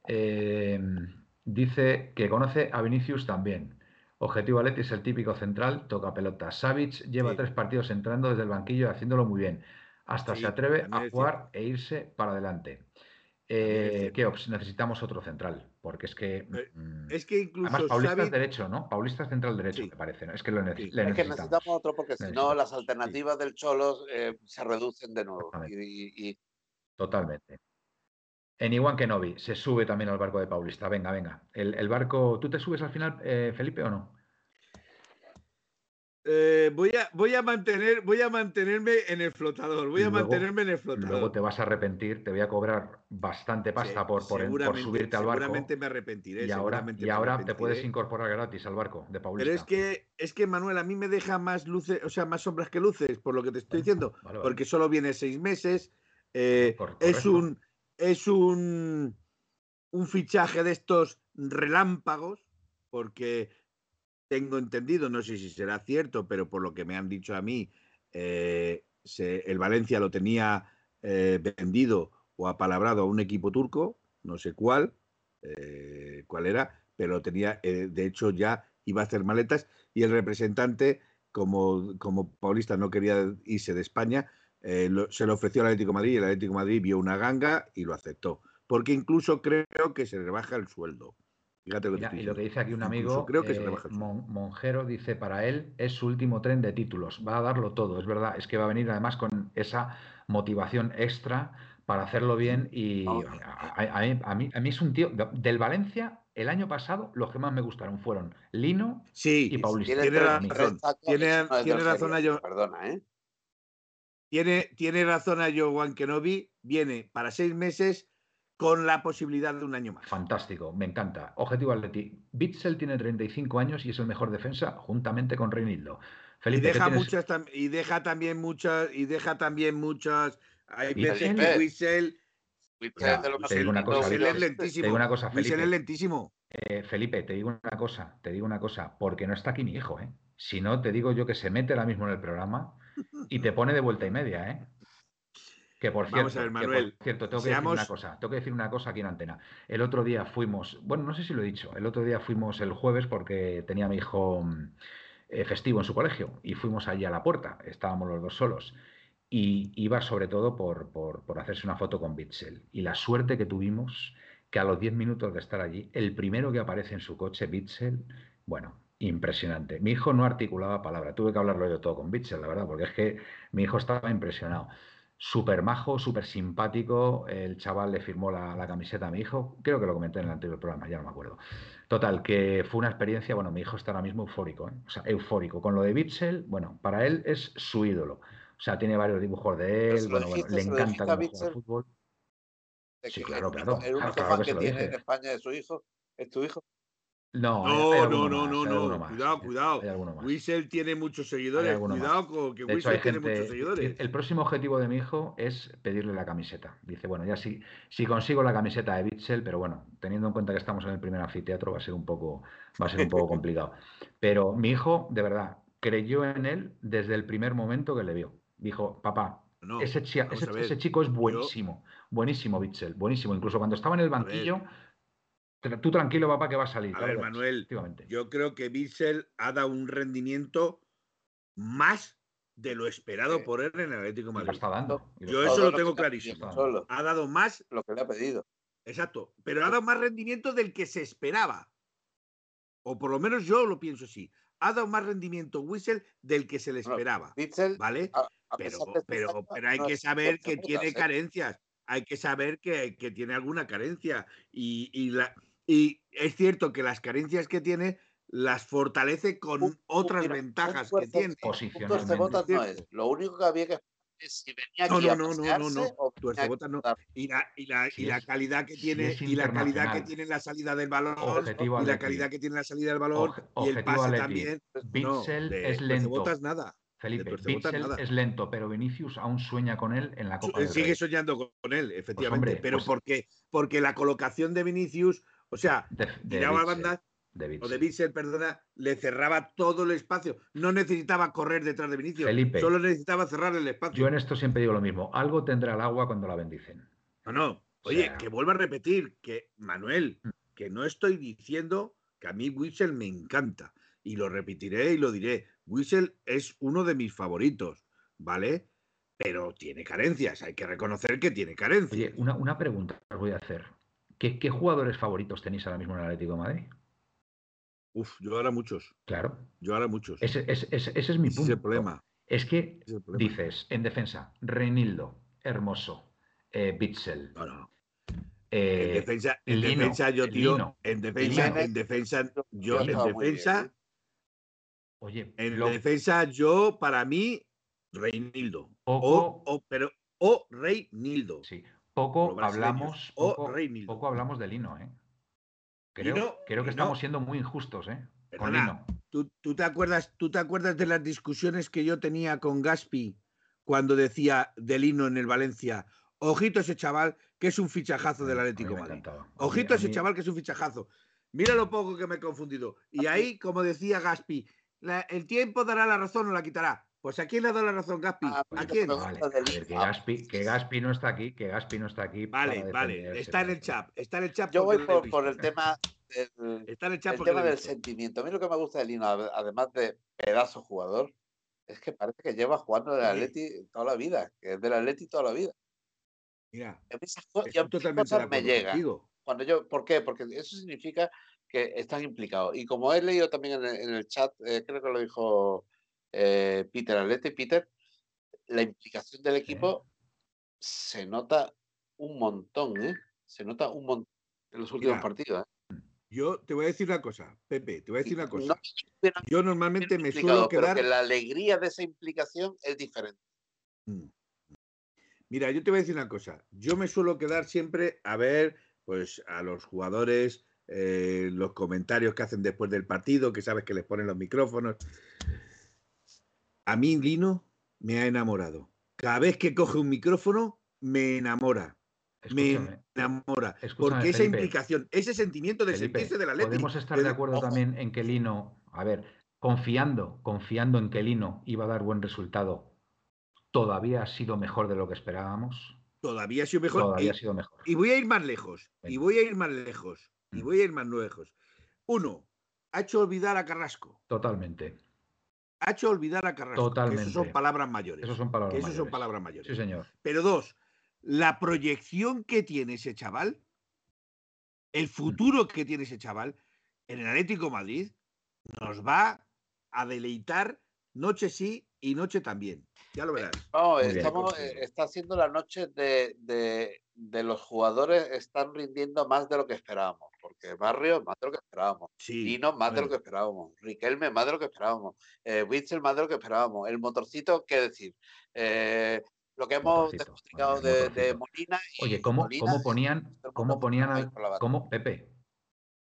Eh, dice que conoce a Vinicius también. Objetivo Atleti es el típico central, toca pelota. Savic lleva tres partidos entrando desde el banquillo y haciendo muy bien hasta se atreve a jugar e irse para adelante. Eh, ¿Qué Necesitamos otro central, porque es que. Mm, es que incluso. Además, Paulista es derecho, ¿no? Paulista es central derecho, me parece, ¿no? Es que lo necesitamos. Es que necesitamos otro, porque si no, las alternativas del Cholo eh, se reducen de nuevo. Totalmente. En Iwan Kenobi se sube también al barco de Paulista. Venga, venga. El, barco. ¿Tú te subes al final, eh, Felipe, o no? Eh, voy, a, voy, a mantener, voy a mantenerme en el flotador. Voy a mantenerme en el flotador. Luego te vas a arrepentir, te voy a cobrar bastante pasta por, por, subirte al barco. Seguramente me arrepentiré. Y ahora, y ahora te puedes incorporar gratis al barco de Paulista. Pero es que, es que, Manuel, a mí me deja más luces, o sea, más sombras que luces, por lo que te estoy diciendo. Porque solo viene seis meses. Eh, es un. Es un. Un fichaje de estos relámpagos. Porque tengo entendido, no sé si será cierto, pero por lo que me han dicho a mí, eh, el Valencia lo tenía eh, vendido o apalabrado a un equipo turco, no sé cuál, eh, cuál era, pero tenía, de hecho ya iba a hacer maletas y el representante, como, como Paulista no quería irse de España, se lo ofreció al Atlético Madrid y el Atlético Madrid vio una ganga y lo aceptó, porque incluso creo que se rebaja el sueldo y lo que dice aquí un amigo, creo que eh, Monjero, dice, para él es su último tren de títulos, va a darlo todo, es verdad, es que va a venir además con esa motivación extra para hacerlo bien y a, mí, a, mí, es un tío, del Valencia, el año pasado los que más me gustaron fueron Lino y Paulista. Tiene razón, tiene, razón a yo. Perdona, ¿eh? Tiene, tiene razón a yo, Juan Kenobi, viene para seis meses con la posibilidad de un año más. Fantástico, me encanta. Objetivo Atleti. Bitzel tiene 35 años y es el mejor defensa juntamente con Reinildo. Felipe, y deja muchas y deja también muchas y deja también muchas hay veces que Whistle te digo una cosa, es lentísimo. Te digo una cosa, Felipe. es lentísimo. Eh, Felipe, te digo una cosa, te digo una cosa, porque no está aquí mi hijo, ¿eh? Si no, te digo yo que se mete ahora mismo en el programa y te pone de vuelta y media, ¿eh? Que por cierto, cierto tengo que decir una cosa, tengo que decir una cosa aquí en antena. El otro día fuimos, bueno, no sé si lo he dicho, el otro día fuimos el jueves porque tenía mi hijo mm, eh, festivo en su colegio y fuimos allí a la puerta, estábamos los dos solos. Y iba sobre todo por, por, hacerse una foto con Bitzel. Y la suerte que tuvimos que a los 10 minutos de estar allí, el primero que aparece en su coche, Bitzel, bueno, impresionante. Mi hijo no articulaba palabra, tuve que hablarlo yo todo con Bitzel, la verdad, porque es que mi hijo estaba impresionado súper majo, súper simpático. El chaval le firmó la, camiseta a mi hijo. Creo que lo comenté en el anterior programa, ya no me acuerdo. Total, que fue una experiencia. Bueno, mi hijo está ahora mismo eufórico, ¿eh? o sea, eufórico. Con lo de Bitzel, bueno, para él es su ídolo. O sea, tiene varios dibujos de él, bueno, le encanta cómo juega al fútbol. Sí, claro, claro. El único fan que tiene en España es su hijo, es tu hijo. No, no, no, no, no, no. Cuidado, cuidado. Whistle tiene muchos seguidores. Cuidado con que Whistle tiene muchos seguidores. El próximo objetivo de mi hijo es pedirle la camiseta. Dice, bueno, ya sí, si consigo la camiseta de Witzel, pero bueno, teniendo en cuenta que estamos en el primer anfiteatro, va a ser un poco, va a ser un poco complicado. Pero mi hijo, de verdad, creyó en él desde el primer momento que le vio. Dijo, papá, ese, ese, chico es buenísimo, buenísimo, Witzel, buenísimo. Incluso cuando estaba en el banquillo Tú tranquilo, papá, que va a salir. A ver, Manuel, yo creo que Bissell ha dado un rendimiento más de lo esperado por él en el Atlético Madrid. Lo está dando. Yo eso lo tengo clarísimo. Ha dado más. Lo que le ha pedido. Exacto. Pero ha dado más rendimiento del que se esperaba. O por lo menos yo lo pienso así. Ha dado más rendimiento Whistle del que se le esperaba. ¿Vale? pero, pero, pero hay que saber que tiene carencias hay que saber que, tiene alguna carencia y, la, y es cierto que las carencias que tiene las fortalece con otras ventajas que tiene. Posicionalmente. no es. Lo único que había que es si venía aquí no, no, no, no, no, no. Y la, y la, y la calidad que tiene, y la calidad que tiene la salida del balón, y la calidad que tiene la salida del balón, y el pase también. Bitzel es lento. nada. Felipe, Bitzel es lento, pero Vinicius aún sueña con él en la Copa del Sigue soñando con él, pues, efectivamente. pero pues porque, porque la colocación de Vinicius, o sea, tiraba banda o de Bitzel, perdona, le cerraba todo el espacio. No necesitaba correr detrás de Vinicius, Felipe, solo necesitaba cerrar el espacio. Yo en esto siempre digo lo mismo. Algo tendrá el agua cuando la bendicen. No, no. Oye, que vuelva a repetir que, Manuel, mm. que no estoy diciendo que a mí Witzel me encanta. Y lo repetiré y lo diré. Whistle es uno de mis favoritos, ¿vale? Pero tiene carencias, hay que reconocer que tiene carencias. Oye, una, pregunta os voy a hacer. ¿Qué, jugadores favoritos tenéis ahora mismo en el Atlético de Madrid? Uf, yo ahora muchos. Claro. Yo ahora muchos. Ese, es mi punto. Es el problema. Es que dices, en defensa, Reinildo, Hermoso, eh, Bitzel. Eh, en defensa, en defensa yo, tío, en defensa, en defensa, yo, en defensa, Oye, en defensa, yo, para mí, Reinildo. o, o, pero, o Reinildo. Sí, poco hablamos, poco, poco, hablamos de Lino, ¿eh? Creo, creo que estamos siendo muy injustos, ¿eh? con Lino. ¿tú, ¿tú, te acuerdas, ¿Tú te acuerdas de las discusiones que yo tenía con Gaspi cuando decía de Lino en el Valencia? Ojito ese chaval que es un fichajazo del Atlético Madrid. Ojito ese chaval que es un fichajazo. Mira lo poco que me he confundido. Y ahí, como decía Gaspi, el tiempo dará la razón o la quitará. Pues ¿a quién le ha dado la razón, Gaspi? Ah, ¿A quién? que, Gaspi, no está aquí, que Gaspi no está aquí. Vale, vale, está en el chat, está en el chat. Yo voy por, el tema del, está en el chat tema del sentimiento. A mí lo que me gusta de Lino, además de pedazo jugador, es que parece que lleva jugando del Atleti toda la vida, que es del Atleti toda la vida. Mira, esas cosas me llegan. Cuando yo, ¿Por qué? Porque eso significa que están implicados. Y como he leído también en el, chat, eh, creo que lo dijo eh, Peter Alete, Peter, la implicación del equipo se nota un montón, ¿eh? Se nota un montón en los últimos partidos. ¿eh? Yo te voy a decir una cosa, Pepe, te voy a decir una cosa. yo normalmente me suelo quedar. Pero la alegría de esa implicación es diferente. Mm. Mira, yo te voy a decir una cosa. Yo me suelo quedar siempre a ver, pues, a los jugadores eh, los comentarios que hacen después del partido, que sabes que les ponen los micrófonos. A mí Lino me ha enamorado. Cada vez que coge un micrófono, me enamora. me enamora. porque esa implicación, ese sentimiento de sentirse de la letra. Podemos estar de acuerdo también en que Lino, a ver, confiando, confiando en que Lino iba a dar buen resultado, todavía ha sido mejor de lo que esperábamos. Todavía ha sido mejor. Todavía ha sido mejor. Y voy a ir más lejos. Y voy a ir más lejos. Y mm. voy a ir más lejos. Uno, ha hecho olvidar a Carrasco. Totalmente. Ha hecho olvidar a Carrasco. Totalmente. Esas son palabras mayores. Esas son palabras mayores. son palabras mayores. Sí, señor. Pero dos, la proyección que tiene ese chaval, el mm. futuro que tiene ese chaval en el Atlético Madrid, nos va a deleitar noche sí y noche también. Ya lo verás. No, estamos, eh, está haciendo la noche de, de, los jugadores, están rindiendo más de lo que esperábamos. Porque Barrio más de lo que esperábamos. Sí, más de lo que esperábamos. Riquelme más de lo que esperábamos. Eh, Witzel más de lo que esperábamos. El motorcito, qué decir. Eh, lo que hemos explicado de, Molina. Oye, ¿cómo, ¿cómo ponían, cómo ponían al, cómo, Pepe,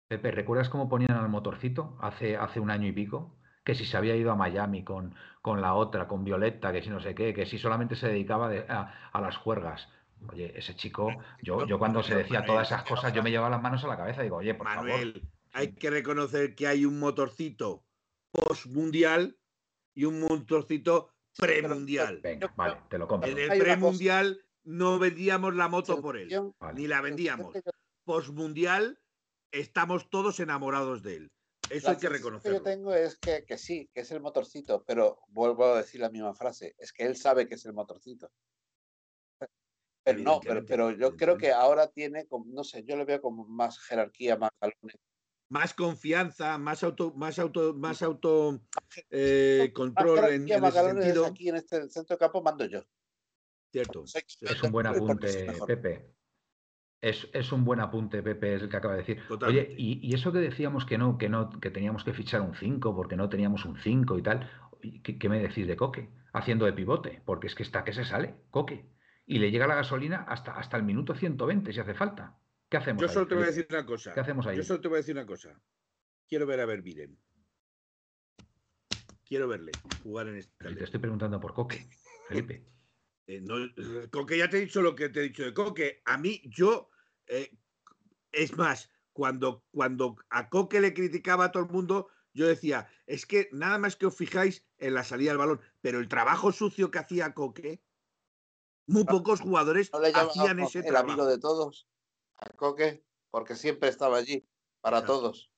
Pepe, ¿recuerdas cómo ponían al motorcito hace, hace un año y pico? Que si se había ido a Miami con, con la otra, con Violeta, que si no sé qué, que si solamente se dedicaba a, las juergas. Oye, ese chico, yo, yo cuando se decía todas esas cosas, yo me llevaba las manos a la cabeza y digo, oye, por Manuel, hay que reconocer que hay un motorcito post-mundial y un motorcito premundial. Venga, vale, te lo compro. En el premundial no vendíamos la moto por él, ni la vendíamos. Postmundial estamos todos enamorados de él. Eso hay que reconocerlo. Lo que yo tengo es que, que, sí, que es el motorcito, pero vuelvo a decir la misma frase, es que él sabe que es el motorcito. Pero no, pero, pero yo creo que ahora tiene, no sé, yo le veo como más jerarquía, más galones. Más confianza, más auto, más auto, más auto eh, control en, en ese sentido. Aquí en este centro de campo mando yo. Cierto. Es un buen apunte, Pepe. Es, un buen apunte, Pepe, es el que acaba de decir. Oye, y, eso que decíamos que no, que no, que teníamos que fichar un 5 porque no teníamos un 5 y tal, ¿qué, me decís de Coque? Haciendo de pivote, porque es que está que se sale, Coque. Y le llega la gasolina hasta, hasta el minuto 120 si hace falta. ¿Qué hacemos? Yo solo te voy a decir una cosa. ¿Qué hacemos ahí? Yo solo te voy a decir una cosa. Quiero ver a Verbiren. Quiero verle jugar en este. Te estoy preguntando por Coque, Felipe. Eh, eh, Coque, ya te he dicho lo que te he dicho de Coque. A mí, yo, eh, es más, cuando, cuando a Coque le criticaba a todo el mundo, yo decía, es que nada más que os fijáis en la salida del balón, pero el trabajo sucio que hacía Coque, muy pocos jugadores hacían ese el amigo de todos, a Coque, porque siempre estaba allí para todos.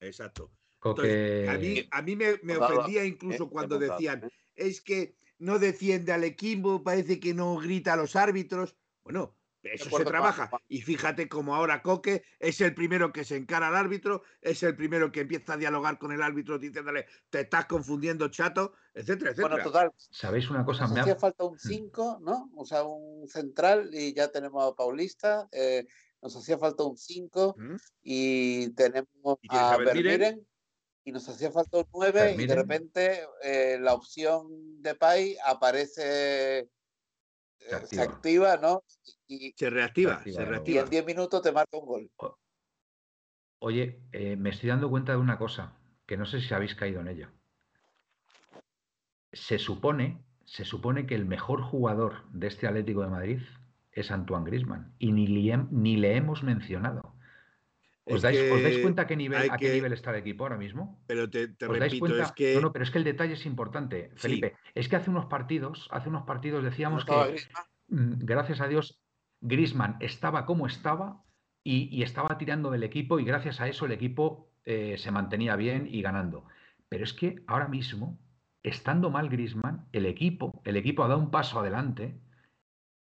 Exacto. a mí, a mí me, me ofendía incluso cuando decían, es que no defiende al equipo, parece que no grita a los árbitros. Bueno, eso se trabaja. Y fíjate como ahora Coque es el primero que se encara al árbitro, es el primero que empieza a dialogar con el árbitro diciéndole, te estás confundiendo, chato, etcétera, etcétera. Bueno, total. ¿Sabéis una cosa? Nos hacía falta un 5, mm. ¿no? O sea, un central y ya tenemos a Paulista. Eh, nos hacía falta un 5 mm. y tenemos a Vermiren y nos hacía falta un 9 y de repente eh, la opción de Pai aparece, eh, se activa, ¿no? Y, se reactiva, se, reactiva. Y en 10 minutos te marca un gol. Oye, eh, me estoy dando cuenta de una cosa, que no sé si habéis caído en ello. Se supone, se supone que el mejor jugador de este Atlético de Madrid es Antoine Grisman y ni, ni le hemos mencionado. ¿Os dais, cuenta a qué, nivel, a qué nivel está el equipo ahora mismo? Pero te, repito, es que... No, no, pero es que el detalle es importante, Felipe. Es que hace unos partidos, hace unos partidos decíamos que, mm, gracias a Dios, Grisman estaba como estaba y, estaba tirando del equipo y gracias a eso el equipo eh, se mantenía bien y ganando. Pero es que ahora mismo, estando mal Grisman, el equipo, el equipo ha dado un paso adelante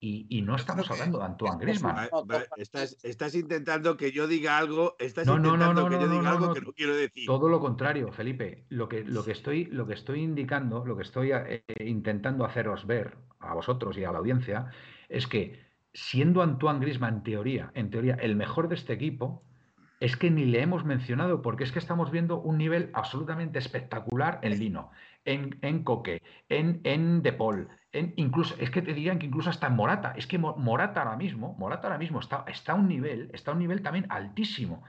y, no estamos hablando de Antoine Griezmann. Estás, intentando que yo diga algo, estás intentando que yo diga algo que no quiero decir. Todo lo contrario, Felipe. Lo que, lo que, estoy, lo que estoy indicando, lo que estoy eh, intentando haceros ver a vosotros y a la audiencia, es que siendo Antoine Griezmann en teoría, en teoría, el mejor de este equipo, es que ni le hemos mencionado, porque es que estamos viendo un nivel absolutamente espectacular en Lino, en, en Coque, en, en De Paul, incluso, es que te dirían que incluso hasta en Morata. Es que Morata ahora mismo, Morata ahora mismo está, está a un nivel, está a un nivel también altísimo.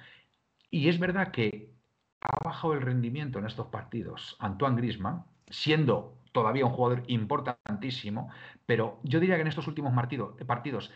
Y es verdad que ha bajado el rendimiento en estos partidos Antoine Grisman, siendo todavía un jugador importantísimo, pero yo diría que en estos últimos partidos, partidos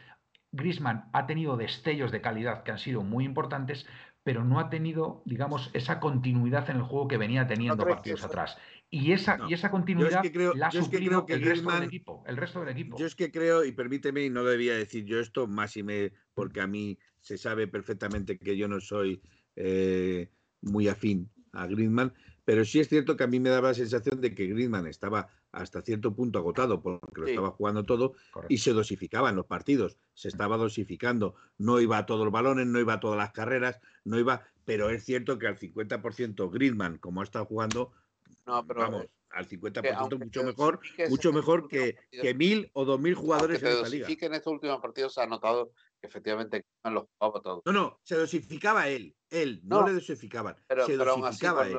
Grisman ha tenido destellos de calidad que han sido muy importantes, pero no ha tenido, digamos, esa continuidad en el juego que venía teniendo partidos atrás. Y esa, y esa continuidad la ha sufrido el, resto del equipo, el resto del equipo. Yo es que creo, y permíteme, y no debía decir yo esto, más y me, porque a mí se sabe perfectamente que yo no soy eh, muy afín a Griezmann, pero sí es cierto que a mí me daba la sensación de que Griezmann estaba hasta cierto punto agotado porque lo estaba jugando todo y se dosificaba en los partidos, se estaba dosificando, no iba a todos los balones, no iba a todas las carreras, no iba, pero es cierto que al 50% Griezmann, como ha estado jugando, no, pero vamos, al 50% mucho mejor, mucho mejor que, que mil o dos mil jugadores en esta liga. en estos últimos partidos se ha notado que efectivamente los jugaba todos. No, no, se dosificaba él, él, no, le dosificaban, se dosificaba él.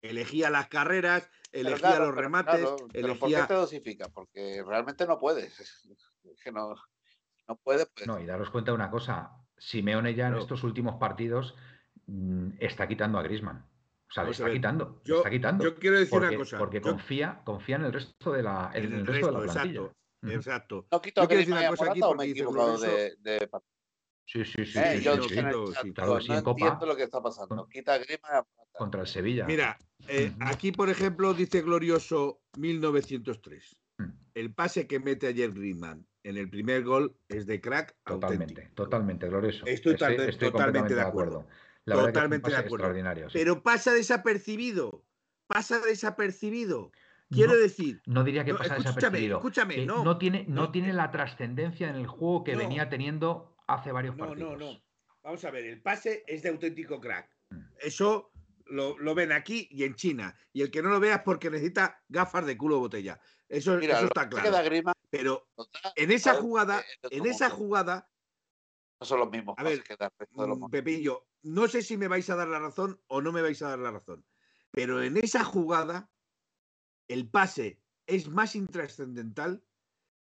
Elegía las carreras, elegía los remates, elegía... ¿Por qué te dosifica? Porque realmente no puedes. Es que no, no puede. Pues. No, y daros cuenta de una cosa, Simeone ya en estos últimos partidos mm, está quitando a Grisman. O sea, le está quitando, yo, está quitando. Yo quiero decir una cosa. Porque confía, confía en el resto de la, en, el, resto, de la plantilla. Exacto, exacto. ¿No quito a Grisman una cosa aquí o me he equivocado de, de, Sí, sí, sí. Eh, sí, yo sí, sí, claro, no entiendo lo que está pasando. Quita a Grisman contra el Sevilla. Mira, eh, aquí, por ejemplo, dice Glorioso 1903. Mm. El pase que mete ayer Griezmann en el primer gol es de crack. Totalmente, totalmente, glorioso. Estoy, totalmente de acuerdo. Totalmente de acuerdo. Pero pasa desapercibido. Pasa desapercibido. Quiero decir. No diría que pasa desapercibido. Escúchame, no, no, tiene, no, tiene la trascendencia en el juego que venía teniendo hace varios partidos. No, no, no. Vamos a ver, el pase es de auténtico crack. Mm. Eso lo, ven aquí y en China. Y el que no lo vea es porque necesita gafas de culo botella. Eso, está claro. Pero en esa jugada, en esa jugada. No son los mismos. A ver, mm, Pepillo, no sé si me vais a dar la razón o no me vais a dar la razón. Pero en esa jugada, el pase es más intrascendental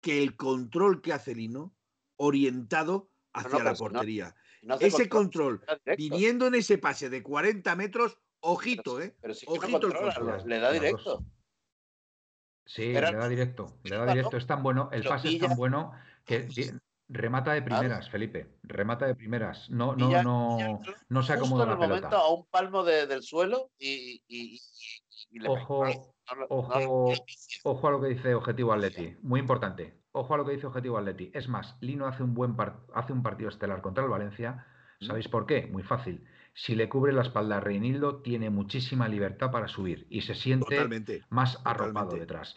que el control que hace Lino orientado hacia la portería. ese control, viniendo en ese pase de 40 metros, ojito, ¿eh? Pero si ojito el le da directo. Sí, le da directo, le da directo. Es tan bueno, el pase es tan bueno que remata de primeras, Felipe. Remata de primeras. No, no, no, no se acomoda la pelota. momento a un palmo del suelo y, le ojo, ojo, ojo a lo que dice Objetivo Atleti. Muy importante. Ojo a lo que dice Objetivo Atleti. Es más, Lino hace un buen hace un partido estelar contra el Valencia. ¿Sabéis por qué? Muy fácil si le cubre la espalda a Reinildo, tiene muchísima libertad para subir y se siente más arropado detrás.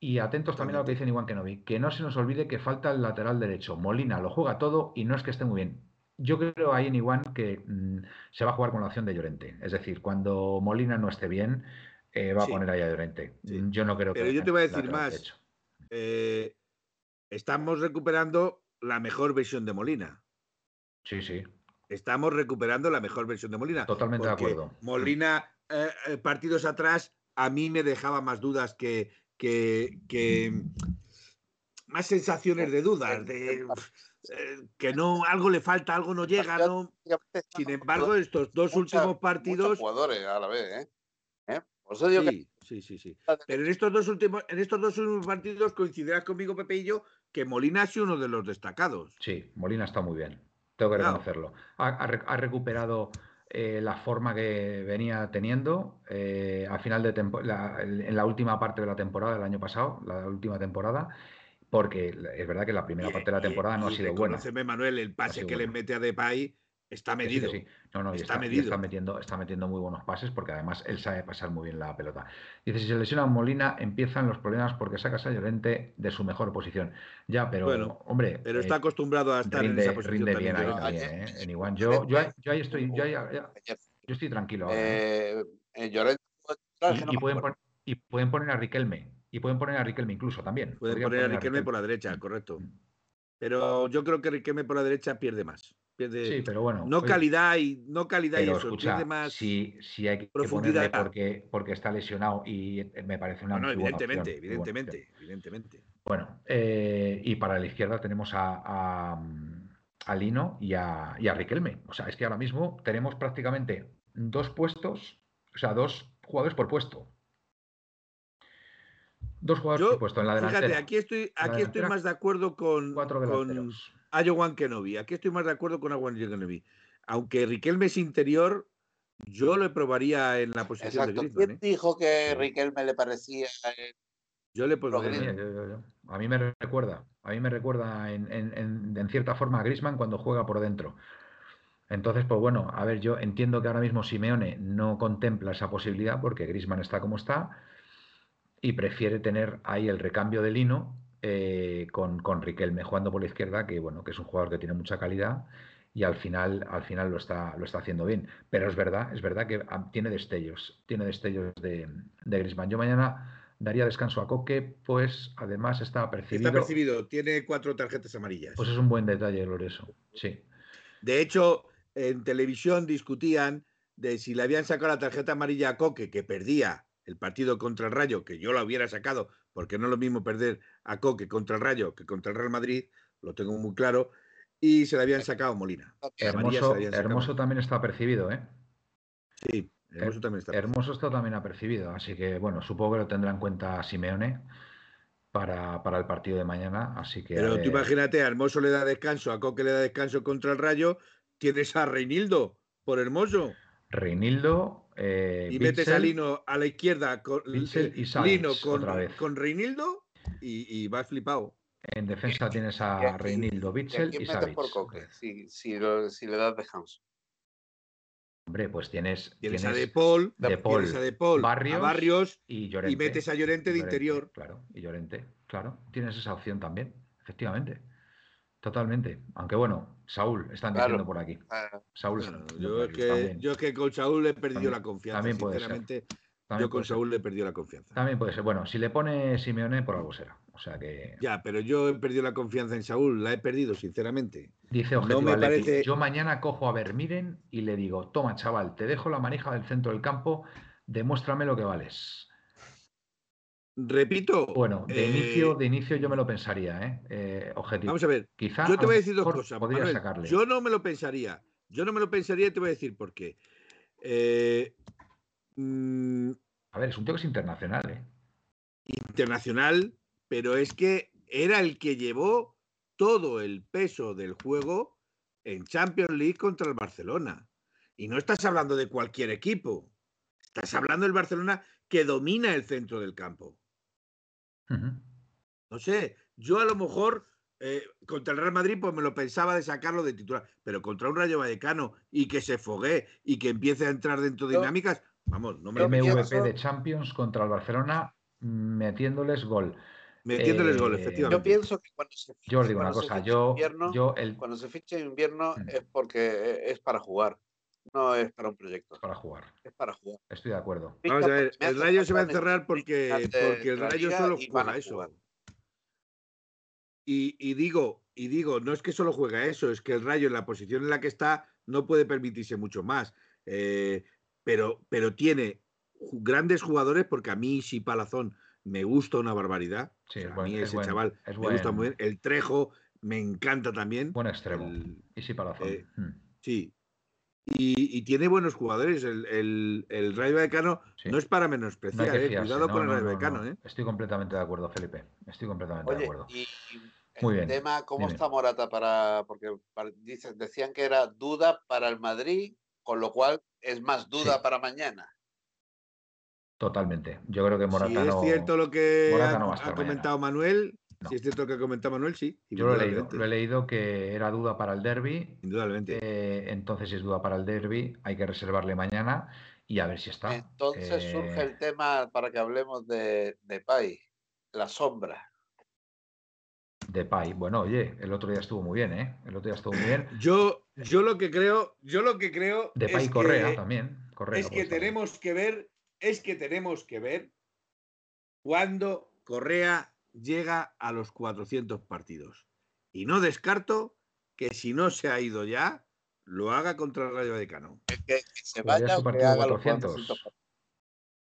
Y atentos también a lo que dice Iguan Kenobi, que no se nos olvide que falta el lateral derecho. Molina lo juega todo y no es que esté muy bien. Yo creo ahí en Iguan que mm, se va a jugar con la opción de Llorente. Es decir, cuando Molina no esté bien, eh, va a poner ahí a Llorente. Yo no creo que. Pero yo te voy a decir más. Eh, estamos recuperando la mejor versión de Molina. Sí, sí estamos recuperando la mejor versión de Molina. Totalmente de acuerdo. Molina, eh, eh, partidos atrás, a mí me dejaba más dudas que, que, más sensaciones de dudas, de eh, que no, algo le falta, algo no llega, ¿no? Sin embargo, estos dos últimos partidos. jugadores a la vez, ¿eh? sí, sí, sí, sí. Pero en estos dos últimos, en estos dos últimos partidos coincidirás conmigo, Pepe y yo, que Molina ha sido uno de los destacados. Sí, Molina está muy bien. Tengo que reconocerlo. Ha, recuperado eh, la forma que venía teniendo eh, al final de en la última parte de la temporada del año pasado, la última temporada, porque es verdad que la primera parte de la temporada no ha sido buena. Manuel, el pase que le mete a Depay Está medido. Sí, No, no, está, medido. está, metiendo, está metiendo muy buenos pases porque además él sabe pasar muy bien la pelota. Dice, si se lesiona Molina, empiezan los problemas porque sacas a Llorente de su mejor posición. Ya, pero, bueno, hombre... Pero está eh, acostumbrado a estar en esa posición Rinde bien ahí también, ¿eh? En igual. Yo, yo, yo, ahí estoy, yo, yo estoy tranquilo. ¿eh? Eh, Llorente... Y, pueden y pueden poner a Riquelme. Y pueden poner a Riquelme incluso también. Pueden poner, a Riquelme, por la derecha, correcto. Mm. Pero yo creo que Riquelme por la derecha pierde más sí, pero bueno. No calidad y no calidad y eso, pierde más. Si, si hay que profundidad porque, porque está lesionado y me parece una. No, evidentemente, evidentemente, evidentemente. Bueno, eh, y para la izquierda tenemos a, a, Lino y a, y a Riquelme. O sea, es que ahora mismo tenemos prácticamente dos puestos, o sea, dos jugadores por puesto. Dos jugadores por puesto en la delantera. Fíjate, aquí estoy, aquí estoy más de acuerdo con, Cuatro con, a Joan Kenobi. Aquí estoy más de acuerdo con Joan Kenobi. Aunque Riquelme es interior, yo lo probaría en la posición de Griezmann. ¿Quién ¿eh? dijo que Riquelme le parecía? Yo le A mí me recuerda, a mí me recuerda en, cierta forma a Griezmann cuando juega por dentro. Entonces, pues bueno, a ver, yo entiendo que ahora mismo Simeone no contempla esa posibilidad porque Griezmann está como está y prefiere tener ahí el recambio de Lino eh, con, con, Riquelme jugando por la izquierda, que bueno, que es un jugador que tiene mucha calidad y al final, al final lo está, lo está haciendo bien. Pero es verdad, es verdad que ah, tiene destellos, tiene destellos de, de Griezmann. Yo mañana daría descanso a Coque, pues además está percibido. Está percibido, tiene cuatro tarjetas amarillas. Pues es un buen detalle, Loreso. Sí. De hecho, en televisión discutían de si le habían sacado la tarjeta amarilla a Coque, que perdía el partido contra el Rayo, que yo la hubiera sacado, porque no es lo mismo perder a Coque contra el Rayo que contra el Real Madrid, lo tengo muy claro. y se le habían sacado Molina. Hermoso, también está percibido, ¿eh? Sí, Hermoso también está Hermoso está también apercibido, así que bueno, supongo que lo tendrá en cuenta Simeone para, el partido de mañana. Así que. Pero tú imagínate, a Hermoso le da descanso, a Coque le da descanso contra el Rayo, tienes a Reinildo por Hermoso. Reinildo. Eh, y metes a Lino a la izquierda con Lino con, con Reinildo y, vas flipado. En defensa tienes a Reinildo, Bitzel y, y por Coque, si, si, le das descanso. Hombre, pues tienes. Tienes, a De Paul, de Paul, a De Paul Barrios, y, Llorente, y metes a Llorente de interior. Claro, y Llorente, claro. Tienes esa opción también, efectivamente. Totalmente. Aunque bueno, Saúl, están diciendo por aquí. Ah. Saúl yo, es que, yo, es que, con Saúl le he perdido la confianza. También puede ser. yo con Saúl le he perdido la confianza. También puede ser. Bueno, si le pone Simeone, por algo será. O sea que. Ya, pero yo he perdido la confianza en Saúl, la he perdido, sinceramente. Dice Objetivo no me parece... Yo mañana cojo a Vermiren y le digo: Toma, chaval, te dejo la manija del centro del campo, demuéstrame lo que vales. Repito. Bueno, de, inicio, eh, de inicio yo me lo pensaría, ¿eh? eh objetivo. Vamos a ver. Quizá yo te voy a decir dos cosas. yo no me lo pensaría. Yo no me lo pensaría y te voy a decir por qué. Eh, mm, a ver, es un tío que es internacional, ¿eh? Internacional, pero es que era el que llevó todo el peso del juego en Champions League contra el Barcelona. Y no estás hablando de cualquier equipo. Estás hablando del Barcelona que domina el centro del campo. No sé, yo a lo mejor eh, contra el Real Madrid pues me lo pensaba de sacarlo de titular, pero contra un Rayo Vallecano y que se fogue y que empiece a entrar dentro de dinámicas, vamos, no me MVP de Champions contra el Barcelona metiéndoles gol. Metiéndoles gol, eh, efectivamente. Yo pienso que cuando se ficha, yo digo una cosa, yo, yo el... cuando se ficha en invierno mm. es porque es para jugar, no es para un proyecto. Es para jugar. Es para jugar. Estoy de acuerdo. Vamos a ver, el Rayo se va a encerrar porque, porque el Rayo solo juega eso. Y, y, digo, y digo, no es que solo juega eso, es que el Rayo en la posición en la que está no puede permitirse mucho más. Eh, pero, pero tiene grandes jugadores porque a mí sí Palazón me gusta una barbaridad. Sí, a mí ese chaval me gusta muy bien. El Trejo me encanta también. Buen extremo. y sí Palazón. Eh, hmm. Sí. Y, tiene buenos jugadores. El, el, el Rayo Vallecano no es para menospreciar. eh. Cuidado con el Rayo Vallecano. Eh. Estoy completamente de acuerdo, Felipe. Estoy completamente de acuerdo. Y, Muy el tema, ¿cómo está Morata para.? Porque decían que era duda para el Madrid, con lo cual es más duda para mañana. Totalmente. Yo creo que Morata si es cierto lo que ha, comentado Manuel, si es cierto que ha comentado Manuel, sí. Yo lo he leído, lo he leído que era duda para el derby. Indudablemente. Eh, entonces, si es duda para el derby, hay que reservarle mañana y a ver si está. Entonces surge el eh, tema para que hablemos de, de Pai, la sombra. De Pai. Bueno, oye, el otro día estuvo muy bien, ¿eh? El otro día estuvo muy bien. Yo, yo lo que creo, yo lo que creo. De Pai Correa también. Correa, es que tenemos que ver es que tenemos que ver cuándo Correa llega a los 400 partidos. Y no descarto que si no se ha ido ya, lo haga contra el Rayo Vallecano. Que, se vaya o que haga los 400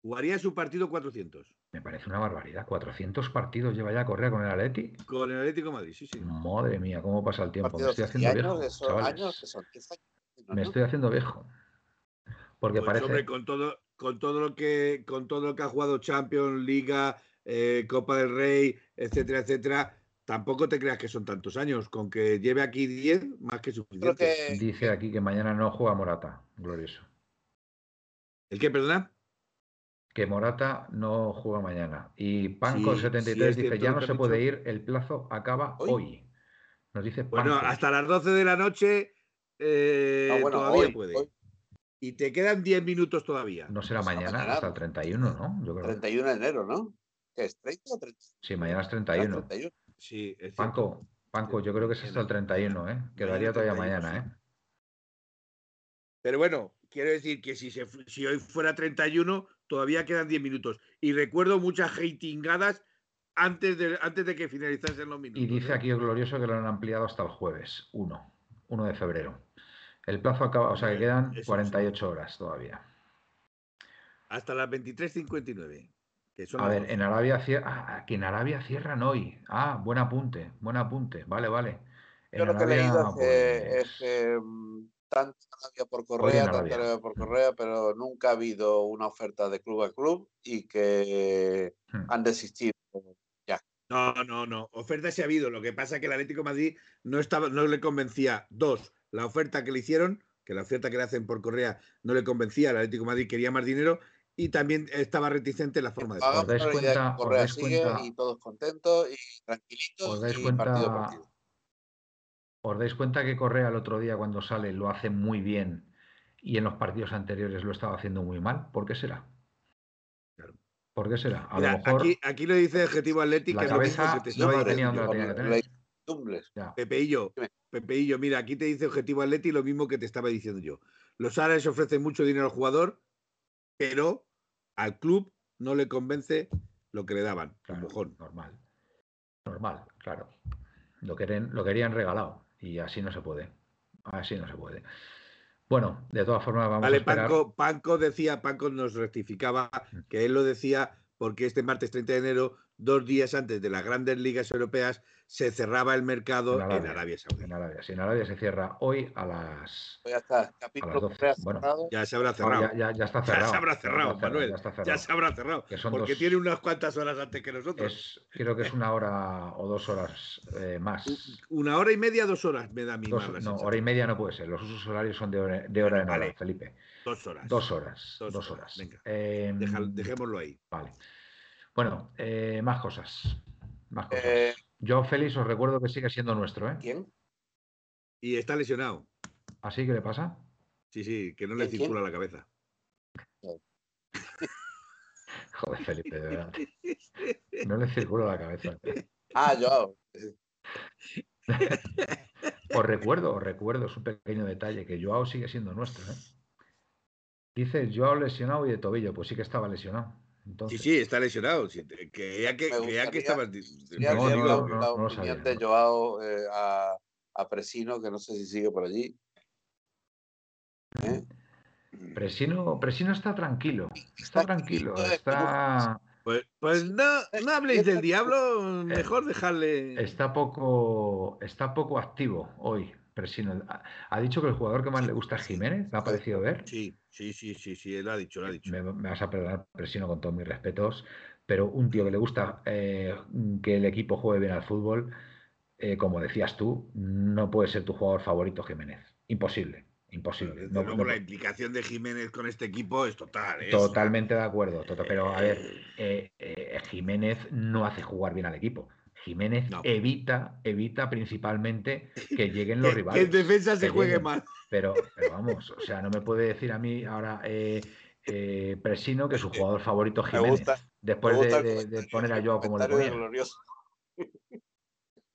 Jugaría su partido 400. Me parece una barbaridad. 400 partidos lleva ya Correa con el Atleti. Con el Atlético Madrid, sí, sí. Madre mía, cómo pasa el tiempo. Me estoy haciendo viejo. Me estoy haciendo viejo. Porque pues, parece. con todo, con todo lo que con todo lo que ha jugado Champions, Liga, eh, Copa del Rey, etcétera, etcétera, tampoco te creas que son tantos años. Con que lleve aquí 10, más que suficiente. Dice aquí que mañana no juega Morata, glorioso. ¿El qué, perdona? Que Morata no juega mañana. Y Panco73 dice, ya no se puede ir, el plazo acaba hoy. Nos dice Bueno, hasta las 12 de la noche eh, ah, todavía puede. Y te quedan 10 minutos todavía. No será mañana, hasta el 31, ¿no? Yo creo. 31 de enero, ¿no? ¿Qué es 30 o 30? Sí, mañana es 31. Sí, es Panco, Panco, yo creo que es hasta el 31, ¿eh? Quedaría todavía mañana, ¿eh? Pero bueno, quiero decir que si, si hoy fuera 31, todavía quedan 10 minutos. Y recuerdo muchas hatingadas antes de, antes de que finalizasen los minutos. Y dice aquí el glorioso que lo han ampliado hasta el jueves, 1, 1 de febrero. El plazo acaba, o sea que quedan 48 horas todavía. Hasta las 23.59. A ver, en Arabia, ah, que en Arabia cierran hoy. Ah, buen apunte, buen apunte. Vale, vale. Yo lo que he leído es pues mm, tanto Arabia por Correa, tanto Arabia por Correa, pero nunca ha habido una oferta de club a club y que hmm. han desistido ya. No, no, no. Oferta sí ha habido. Lo que pasa es que el Atlético Madrid no, estaba, no le convencía. Dos, la oferta que le hicieron, que la oferta que le hacen por Correa no le convencía. El Atlético Madrid quería más dinero y también estaba reticente en la forma de pagar. ¿Os cuenta? Correa sigue y todos contentos y tranquilitos ¿Os dais cuenta, partido ¿Os dais cuenta que Correa el otro día cuando sale lo hace muy bien y en los partidos anteriores lo estaba haciendo muy mal? ¿Por qué será? ¿Por qué será? A lo mejor aquí, aquí lo dice Objetivo Atlético. La cabeza que te no la tenía donde la tenía que tener. Pepeillo, Pepeillo, mira, aquí te dice Objetivo Atleti lo mismo que te estaba diciendo yo. Los árabes ofrecen mucho dinero al jugador, pero al club no le convence lo que le daban. normal. Normal, claro. Lo, lo querían regalado. Y así no se puede. Así no se puede. Bueno, de todas formas vamos a esperar. Panco, Panco decía, Panco nos rectificaba mm. que él lo decía porque este martes 30 de enero, dos días antes de las grandes ligas europeas, se cerraba el mercado en Arabia, Saudí. En Arabia, sí, en Arabia se cierra hoy a las. Ya está, capítulo Bueno, ya se habrá cerrado. ya, ya, está cerrado. Ya se habrá cerrado, Manuel. Ya, se habrá cerrado. porque tiene unas cuantas horas antes que nosotros. creo que es una hora o dos horas eh, más. Una hora y media, dos horas me da mi dos, No, hora y media no puede ser. Los usos horarios son de hora, de hora en hora, Felipe. Dos horas. Dos horas. Dos, horas. Venga. Em, dejémoslo ahí. Vale. Bueno, eh, más cosas. Más cosas. Yo, Félix, os recuerdo que sigue siendo nuestro, ¿eh? ¿Quién? Y está lesionado. ¿Así que le pasa? Sí, sí, que no le circula la cabeza. Joder, Felipe, de verdad. No le circula la cabeza. Ah, yo. os recuerdo, os recuerdo, es un pequeño detalle, que Joao sigue siendo nuestro, ¿eh? Dice Joao lesionado y de tobillo, pues sí que estaba lesionado. Sí, sí, está lesionado. Que ya que, ya que estabas. No, no, no, no, opinión de Joao eh, a, a, Presino, que no sé si sigue por allí. ¿Eh? Presino, Presino está tranquilo. Está tranquilo. Está. Pues, pues no, no habléis del diablo, eh, mejor dejarle. Está poco, está poco activo hoy. Presino. Ha dicho que el jugador que más le gusta es Jiménez, ¿me ha parecido ver? Sí, sí, sí, sí, sí, él ha dicho, lo ha dicho. Me, vas a perdonar, Presino, con todos mis respetos, pero un tío que le gusta eh, que el equipo juegue bien al fútbol, eh, como decías tú, no puede ser tu jugador favorito Jiménez. Imposible. Imposible. no, la implicación de Jiménez con este equipo es total. Totalmente de acuerdo. pero a ver, eh, Jiménez no hace jugar bien al equipo. Jiménez evita, evita principalmente que lleguen los rivales. Que en defensa se juegue mal. Pero, vamos, o sea, no me puede decir a mí ahora eh, eh, Presino que su jugador favorito Jiménez. después de, poner a Joao como le ponía.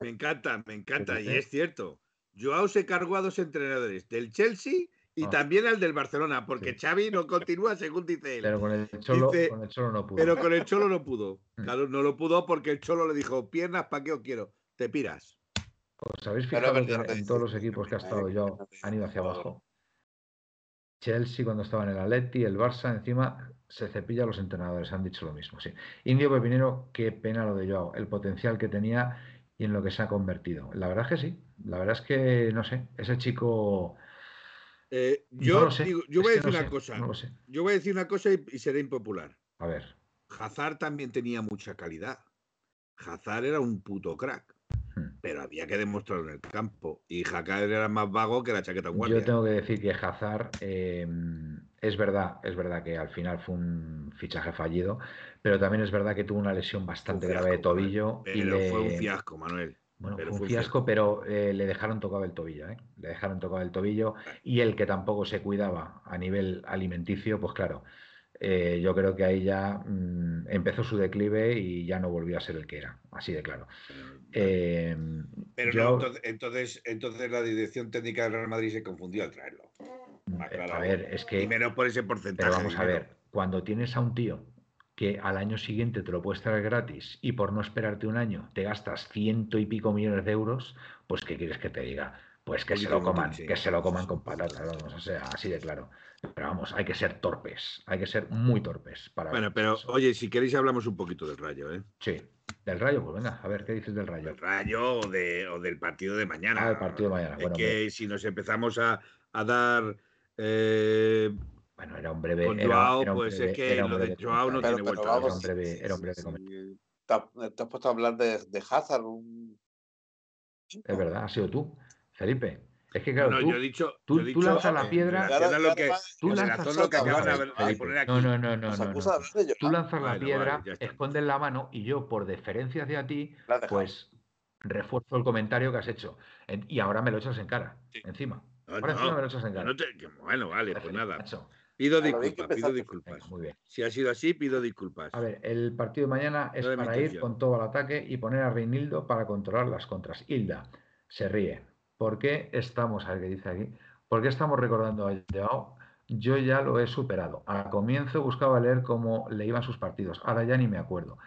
Me encanta, me encanta, y es cierto. Joao se cargó a dos entrenadores, del Chelsea y también al del Barcelona, porque Xavi no continúa según dice él. Pero con el, Cholo, con el Cholo no pudo. Pero con el Cholo no pudo. Mm. Claro, no lo pudo porque el Cholo le dijo, piernas, ¿para qué os quiero? Te piras. ¿Os habéis fijado que en todos los equipos que ha estado yo han ido hacia abajo? Chelsea cuando estaba en el Atleti, el Barça, encima se cepilla a los entrenadores, han dicho lo mismo, sí. Indio Pepinero, qué pena lo de Joao, el potencial que tenía y en lo que se ha convertido. La verdad es que sí, la verdad es que, no sé, ese chico eh, yo, yo voy a decir una cosa. Yo voy a decir una cosa y, seré impopular. A ver. Hazard también tenía mucha calidad. Hazard era un puto crack. Hmm. Pero había que demostrarlo en el campo. Y Hazard era más vago que la chaqueta guardia. Yo tengo que decir que Hazard em, es verdad, es verdad que al final fue un fichaje fallido, pero también es verdad que tuvo una lesión bastante grave de tobillo. y le... fue un fiasco, Manuel. Bueno, fue un fiasco, pero eh, le dejaron tocado el tobillo, ¿eh? Le dejaron tocado el tobillo y el que tampoco se cuidaba a nivel alimenticio, pues claro, eh, yo creo que ahí ya mm, empezó su declive y ya no volvió a ser el que era, así de claro. Em, pero entonces, entonces, la dirección técnica del Real Madrid se confundió al traerlo. Mm, a ver, es que... menos por ese porcentaje. Pero vamos a ver, cuando tienes a un tío que al año siguiente te lo puedes traer gratis y por no esperarte un año te gastas ciento y pico millones de euros, pues ¿qué quieres que te diga? Pues que se lo coman, que se lo coman con patatas, vamos, o sea, así de claro. Pero vamos, hay que ser torpes, hay que ser muy torpes para. Bueno, pero oye, si queréis hablamos un poquito del rayo, ¿eh? Sí, Del Rayo, pues venga, a ver, ¿qué dices del Rayo? Del Rayo o, de, o del partido de mañana. Ah, el partido de mañana. Es que si nos empezamos a, a dar... Eh, bueno, era un breve. Con Joao, pues es que lo de Joao no tiene vuelta. era un breve, era un breve sí, te, has, puesto a hablar de, de Hazard. Un... Es verdad, has sido tú, Felipe. Es que claro, no, tú, yo he dicho, tú, yo he dicho, tú lanzas la piedra. Era lo que, tú lanzas poner aquí. No, no, no, no. no, no. Tú lanzas la piedra, escondes la mano y yo, por deferencia hacia ti, pues refuerzo el comentario que has hecho. Y ahora me lo echas en cara, sí. encima. No, ahora no, encima me lo echas en cara. No te, bueno, vale, pues nada. Pido disculpas, pido disculpas. Muy bien. Si ha sido así, pido disculpas. A ver, el partido de mañana es para ir con todo al ataque y poner a Reinildo para controlar las contras. Hilda se ríe. ¿Por qué estamos, a ver qué dice aquí? ¿Por qué estamos recordando a Joao? Yo ya lo he superado. Al comienzo buscaba leer cómo le iban sus partidos. Ahora ya ni me acuerdo.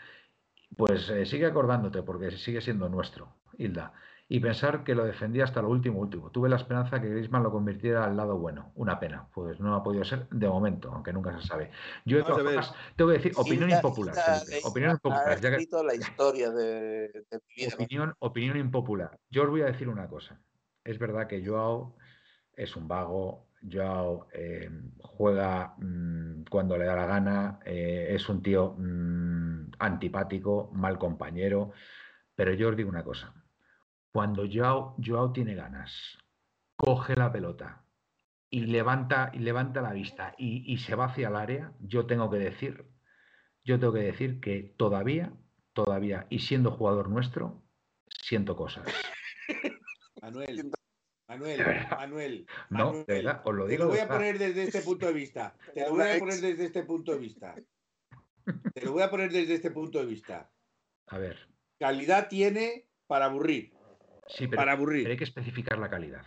Pues eh, sigue acordándote porque sigue siendo nuestro, Hilda. Y pensar que lo defendía hasta lo último, último. Tuve la esperanza que Griezmann lo convirtiera al lado bueno. Una pena. Pues no ha podido ser de momento, aunque nunca se sabe. Yo de todas formas, tengo que decir, opinión impopular. Opinión impopular. Ha escrito la historia de, de mi vida. Opinión, opinión impopular. Yo os voy a decir una cosa. Es verdad que Joao es un vago, Joao eh, juega mmm, cuando le da la gana, eh, es un tío mmm, antipático, mal compañero, pero yo os digo una cosa, cuando Joao, Joao tiene ganas, coge la pelota y levanta, y levanta la vista y, y se va hacia el área, yo tengo que decir, yo tengo que decir que todavía, todavía, y siendo jugador nuestro, siento cosas. Manuel, Manuel, Manuel, no, Manuel, de verdad, os lo te digo. lo voy a poner desde este punto de vista. Te lo voy a poner desde este punto de vista. Te lo voy a poner desde este punto de vista. A ver. Calidad tiene para aburrir. Sí, pero, para aburrir. pero hay que especificar la calidad.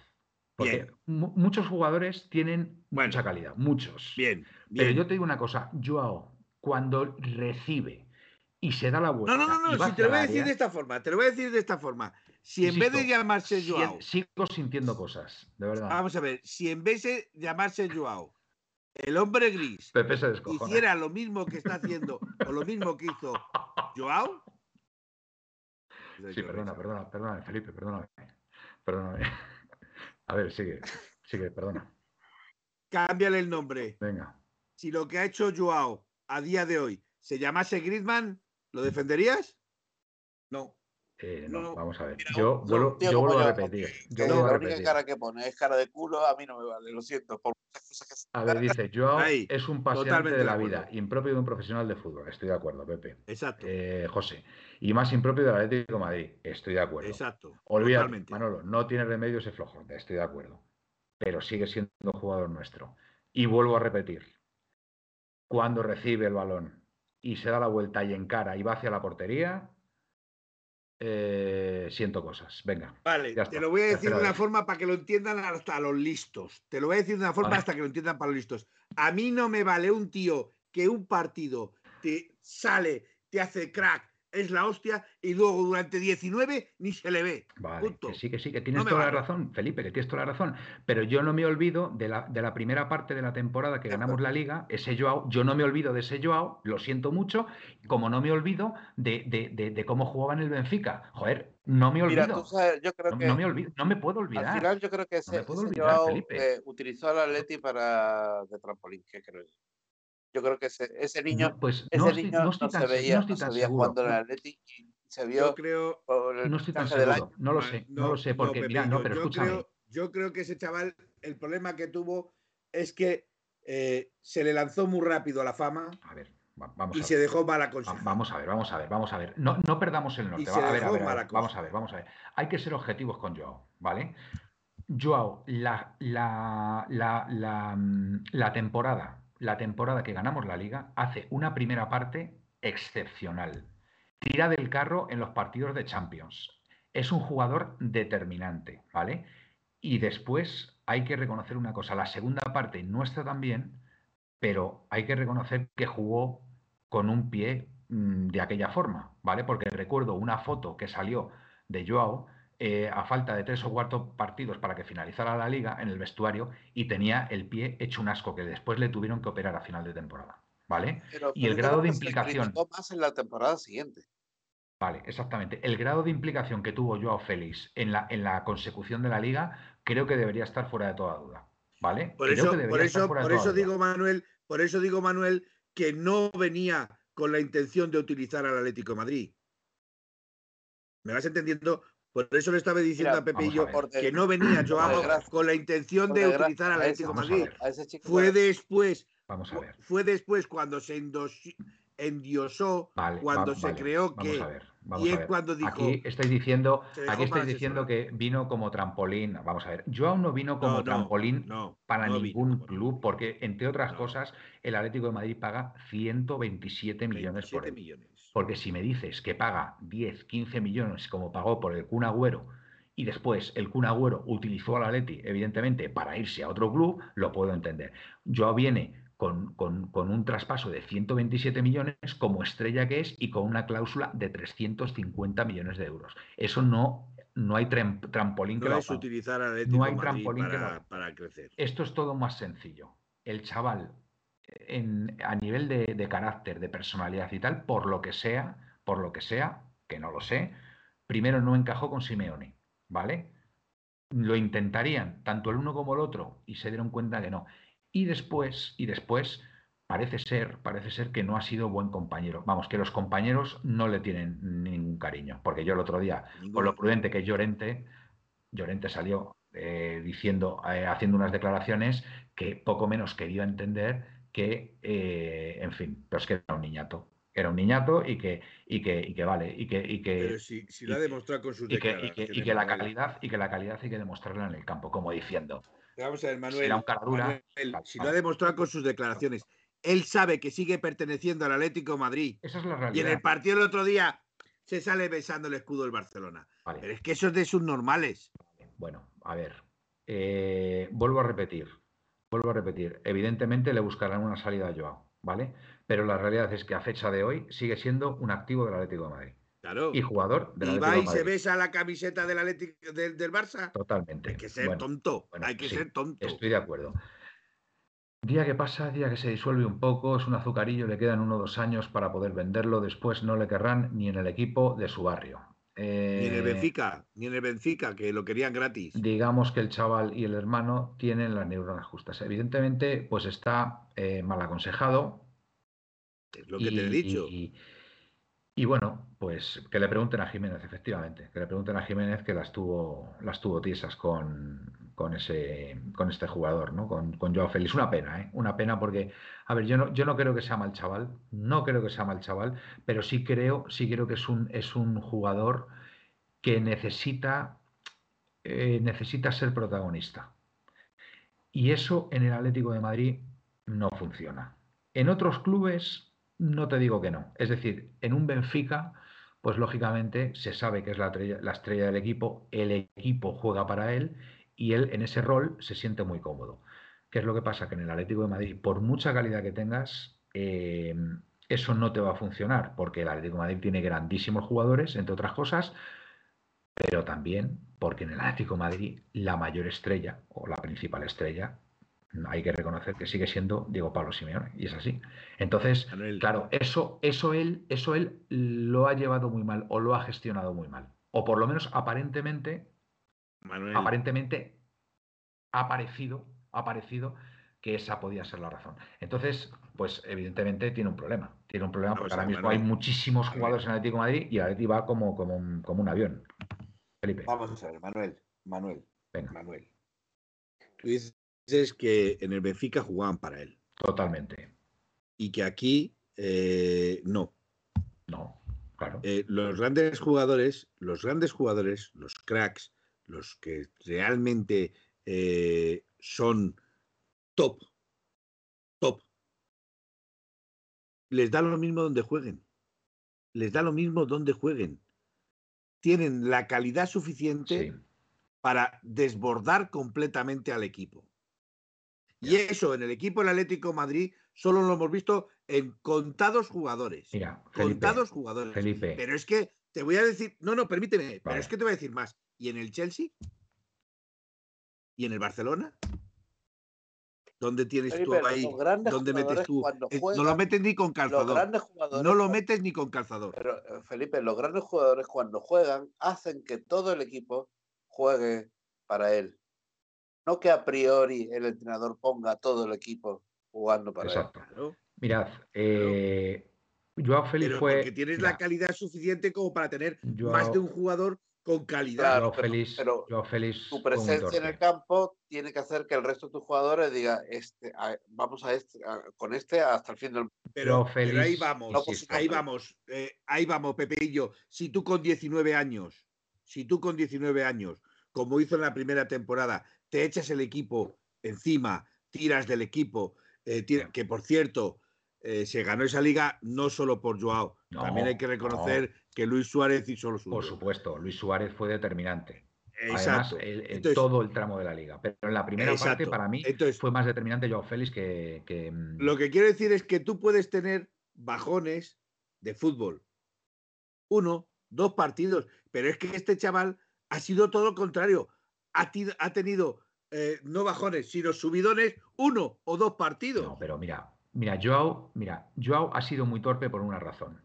Porque muchos jugadores tienen bueno, mucha calidad, muchos. Bien, bien, Pero yo te digo una cosa, Joao, cuando recibe y se da la vuelta. No, no, no, no si te lo voy a decir área, de esta forma, te lo voy a decir de esta forma. Si en insisto, vez de llamarse Joao. Sigo sintiendo cosas, de verdad. Vamos a ver, si en vez de llamarse Joao, el hombre gris Pepe se hiciera lo mismo que está haciendo o lo mismo que hizo Joao. Sí, perdona, perdona, perdona, Felipe, perdóname. Perdóname. A ver, sigue, sigue, perdona. Cámbiale el nombre. Venga. Si lo que ha hecho Joao a día de hoy se llamase Griezmann, ¿lo defenderías? No. Eh, no, no, vamos a ver. Mira, yo vuelvo, yo vuelvo a repetir. Yo vuelvo la a única cara que pone es cara de culo, a mí no me vale, lo siento. Por muchas cosas que se... A ver, dice, Joao es un paseante de la vida, impropio de un profesional de fútbol. Estoy de acuerdo, Pepe. Exacto. Eh, José. Y más impropio del Atlético de Madrid. Estoy de acuerdo. Exacto. Olvídate, Manolo, no tiene remedio ese flojo. Estoy de acuerdo. Pero sigue siendo jugador nuestro. Y vuelvo a repetir. Cuando recibe el balón y se da la vuelta y encara y va hacia la portería, eh, siento cosas. Venga. Vale, te lo voy a decir de una forma para que lo entiendan hasta los listos. Te lo voy a decir de una forma vale. hasta que lo entiendan para los listos. A mí no me vale un tío que un partido te sale, te hace crack, es la hostia y luego durante 19 ni se le ve. Vale, Punto. que sí, que sí, que tienes no toda vale. la razón, Felipe, que tienes toda la razón. Pero yo no me olvido de la, de la primera parte de la temporada que ganamos la liga, ese Joao, yo no me olvido de ese Joao, lo siento mucho, como no me olvido de, de, de, de cómo jugaba en el Benfica. Joder, no me olvido. Mira, sabes, yo creo no, que no, me olvido, no me puedo olvidar. Al final yo creo que ese, no ese olvidar, Joao eh, utilizó al Atleti para de trampolín, que creo yo. Yo creo que ese, ese niño, no, pues ese estoy, niño no, estoy se veía, no, se veía jugando en el Atleti y se vio yo creo, por el no estoy tan del año. seguro, no lo sé, no, lo sé, porque mira, no, yo, pero yo escúchame. Creo, yo creo que ese chaval, el problema que tuvo es que eh, se le lanzó muy rápido a la fama. A ver, vamos y a ver. se dejó mala cosa. Vamos a ver, vamos a ver, vamos a ver. No, no perdamos el norte. Y Va, se a ver, a dejó ver, a vamos a ver, vamos a ver. Hay que ser objetivos con Joao, ¿vale? Joao, la, la, la, la, la temporada, la temporada que ganamos la liga, hace una primera parte excepcional. Tira del carro en los partidos de Champions. Es un jugador determinante, ¿vale? Y después hay que reconocer una cosa, la segunda parte nuestra también, pero hay que reconocer que jugó con un pie mmm, de aquella forma, ¿vale? Porque recuerdo una foto que salió de Joao eh, a falta de tres o cuatro partidos para que finalizara la liga en el vestuario y tenía el pie hecho un asco que después le tuvieron que operar a final de temporada, ¿vale? Pero, y el grado de se implicación... más en la temporada siguiente. Vale, exactamente. El grado de implicación que tuvo Joao Félix en la, en la consecución de la liga creo que debería estar fuera de toda duda. ¿Vale? Por eso, por eso, por eso digo, Manuel, por eso digo, Manuel, que no venía con la intención de utilizar al Atlético de Madrid. ¿Me vas entendiendo? Por eso le estaba diciendo a Pepe y yo que no venía Joao con la intención de utilizar al Atlético Madrid. Fue después. Vamos a ver. Fue después cuando se endiosó cuando se creó que y a cuando dijo aquí estáis diciendo aquí estáis diciendo que vino como trampolín vamos a ver Joao no vino como trampolín para ningún club porque entre otras cosas el Atlético de Madrid paga 127 millones por él millones. Porque si me dices que paga 10 15 millones como pagó por el Kun Agüero y después el Kun Agüero utilizó al Atleti evidentemente para irse a otro club lo puedo entender Joao viene con, un traspaso de 127 millones como estrella que es y con una cláusula de 350 millones de euros. Eso no, no hay trampolín que es utilizar no hay trampolín para, crecer. Esto es todo más sencillo. El chaval, en, a nivel de, de carácter, de personalidad y tal, por lo que sea, por lo que sea, que no lo sé, primero no encajó con Simeone, ¿vale? Lo intentarían tanto el uno como el otro y se dieron cuenta que no. Y después, y después, parece ser, parece ser que no ha sido buen compañero. Vamos, que los compañeros no le tienen ningún cariño. Porque yo el otro día, con lo prudente que Llorente, Llorente salió eh, diciendo, eh, haciendo unas declaraciones que poco menos quería entender que, eh, en fin, pero es que era un niñato. Era un niñato y que, y que, y que vale, y que, y que. Pero si, si lo ha demostrado con sus y que, y que, la calidad, y que la calidad hay que demostrarla en el campo, como diciendo. Vamos a ver, Manuel. si lo ha demostrado con sus declaraciones. Él sabe que sigue perteneciendo al Atlético Madrid. Esa es la realidad. Y en el partido del otro día se sale besando el escudo del Barcelona. Pero es que eso es de sus normales. Bueno, a ver. Eh, vuelvo a repetir. Vuelvo a repetir. Evidentemente le buscarán una salida a Joao, ¿vale? Pero la realidad es que a fecha de hoy sigue siendo un activo del Atlético de Madrid. Y jugador de la Y va y se besa la camiseta del, Atlético, del, Barça. Totalmente. Hay que ser tonto. hay que ser tonto. Estoy de acuerdo. Día que pasa, día que se disuelve un poco, es un azucarillo, le quedan uno o dos años para poder venderlo, después no le querrán ni en el equipo de su barrio. Ni en el eh, Benfica, ni en el Benfica, que lo querían gratis. Digamos que el chaval y el hermano tienen las neuronas justas. Evidentemente, pues está eh, mal aconsejado. Es lo que te he dicho. Y bueno, pues que le pregunten a Jiménez, efectivamente, que le pregunten a Jiménez que las tuvo, las tuvo tiesas con, con, ese, con este jugador, ¿no? Con, con Joao Félix. Una pena, ¿eh? Una pena porque, a ver, yo no, yo no creo que sea mal chaval, no creo que sea mal chaval, pero sí creo, sí creo que es un, es un jugador que necesita, eh, necesita ser protagonista. Y eso en el Atlético de Madrid no funciona. En otros clubes no te digo que no. Es decir, en un Benfica, pues lógicamente se sabe que es la, estrella del equipo, el equipo juega para él y él en ese rol se siente muy cómodo. ¿Qué es lo que pasa? Que en el Atlético de Madrid, por mucha calidad que tengas, eh, eso no te va a funcionar, porque el Atlético de Madrid tiene grandísimos jugadores, entre otras cosas, pero también porque en el Atlético de Madrid la mayor estrella o la principal estrella hay que reconocer que sigue siendo Diego Pablo Simeone, y es así. Entonces, claro, eso, eso, él, eso él lo ha llevado muy mal o lo ha gestionado muy mal. O por lo menos aparentemente, aparentemente ha parecido, ha parecido que esa podía ser la razón. Entonces, pues evidentemente tiene un problema. Tiene un problema porque ahora mismo hay muchísimos jugadores en el Atlético de Madrid y el Atlético va como, como, un, como un avión. Felipe. Vamos a ver, Manuel. Manuel. Venga. Manuel es que en el Benfica jugaban para él. Totalmente. Y que aquí eh, no. No, claro. Eh, los grandes jugadores, los grandes jugadores, los cracks, los que realmente eh, son top, top, les da lo mismo donde jueguen. Les da lo mismo donde jueguen. Tienen la calidad suficiente para desbordar completamente al equipo. Y eso en el equipo del Atlético Madrid solo lo hemos visto en contados jugadores. Mira, contados jugadores. Felipe. Pero es que te voy a decir, no, no, permíteme, pero es que te voy a decir más. ¿Y en el Chelsea? ¿Y en el Barcelona? ¿Dónde tienes tú ahí? ¿Dónde metes tú? no lo metes ni con calzador. no lo metes ni con calzador. Pero, eh, Felipe, los grandes jugadores cuando juegan hacen que todo el equipo juegue para él. No que a priori el entrenador ponga a todo el equipo jugando para él. Mirad, eh, Joao Félix fue. Porque tienes la calidad suficiente como para tener más de un jugador con calidad. Félix, pero, tu presencia en el campo tiene que hacer que el resto de tus jugadores diga este, vamos a este, con este hasta el fin del pero, pero ahí vamos, ahí vamos, eh, ahí vamos, Pepeillo. Si tú con 19 años, si tú con 19 años, como hizo en la primera temporada, te echas el equipo encima, tiras del equipo, eh, que por cierto, eh, se ganó esa liga no solo por Joao, también hay que reconocer que Luis Suárez hizo lo suyo. Por supuesto, Luis Suárez fue determinante. Exacto. Además, todo el tramo de la liga. Pero en la primera parte, para mí, fue más determinante Joao Félix que, mm, Lo que quiero decir es que tú puedes tener bajones de fútbol. Uno, dos partidos. Pero es que este chaval ha sido todo lo contrario. Ha, ha tenido eh, no bajones, sino subidones, uno o dos partidos. No, pero mira, Mira, Joao, mira, ha sido muy torpe por una razón.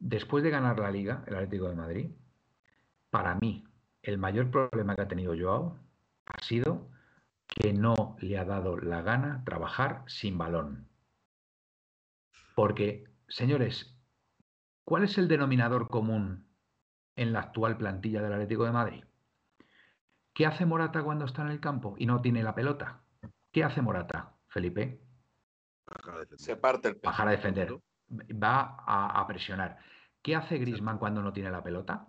Después de ganar la liga, el Atlético de Madrid, para mí, el mayor problema que ha tenido Joao ha sido que no le ha dado la gana trabajar sin balón. Porque, señores, ¿cuál es el denominador común en la actual plantilla del Atlético de Madrid? ¿Qué hace Morata cuando está en el campo y no tiene la pelota? ¿Qué hace Morata, Felipe? Se parte el Bajar a defender. Va a, presionar. ¿Qué hace Grisman cuando no tiene la pelota?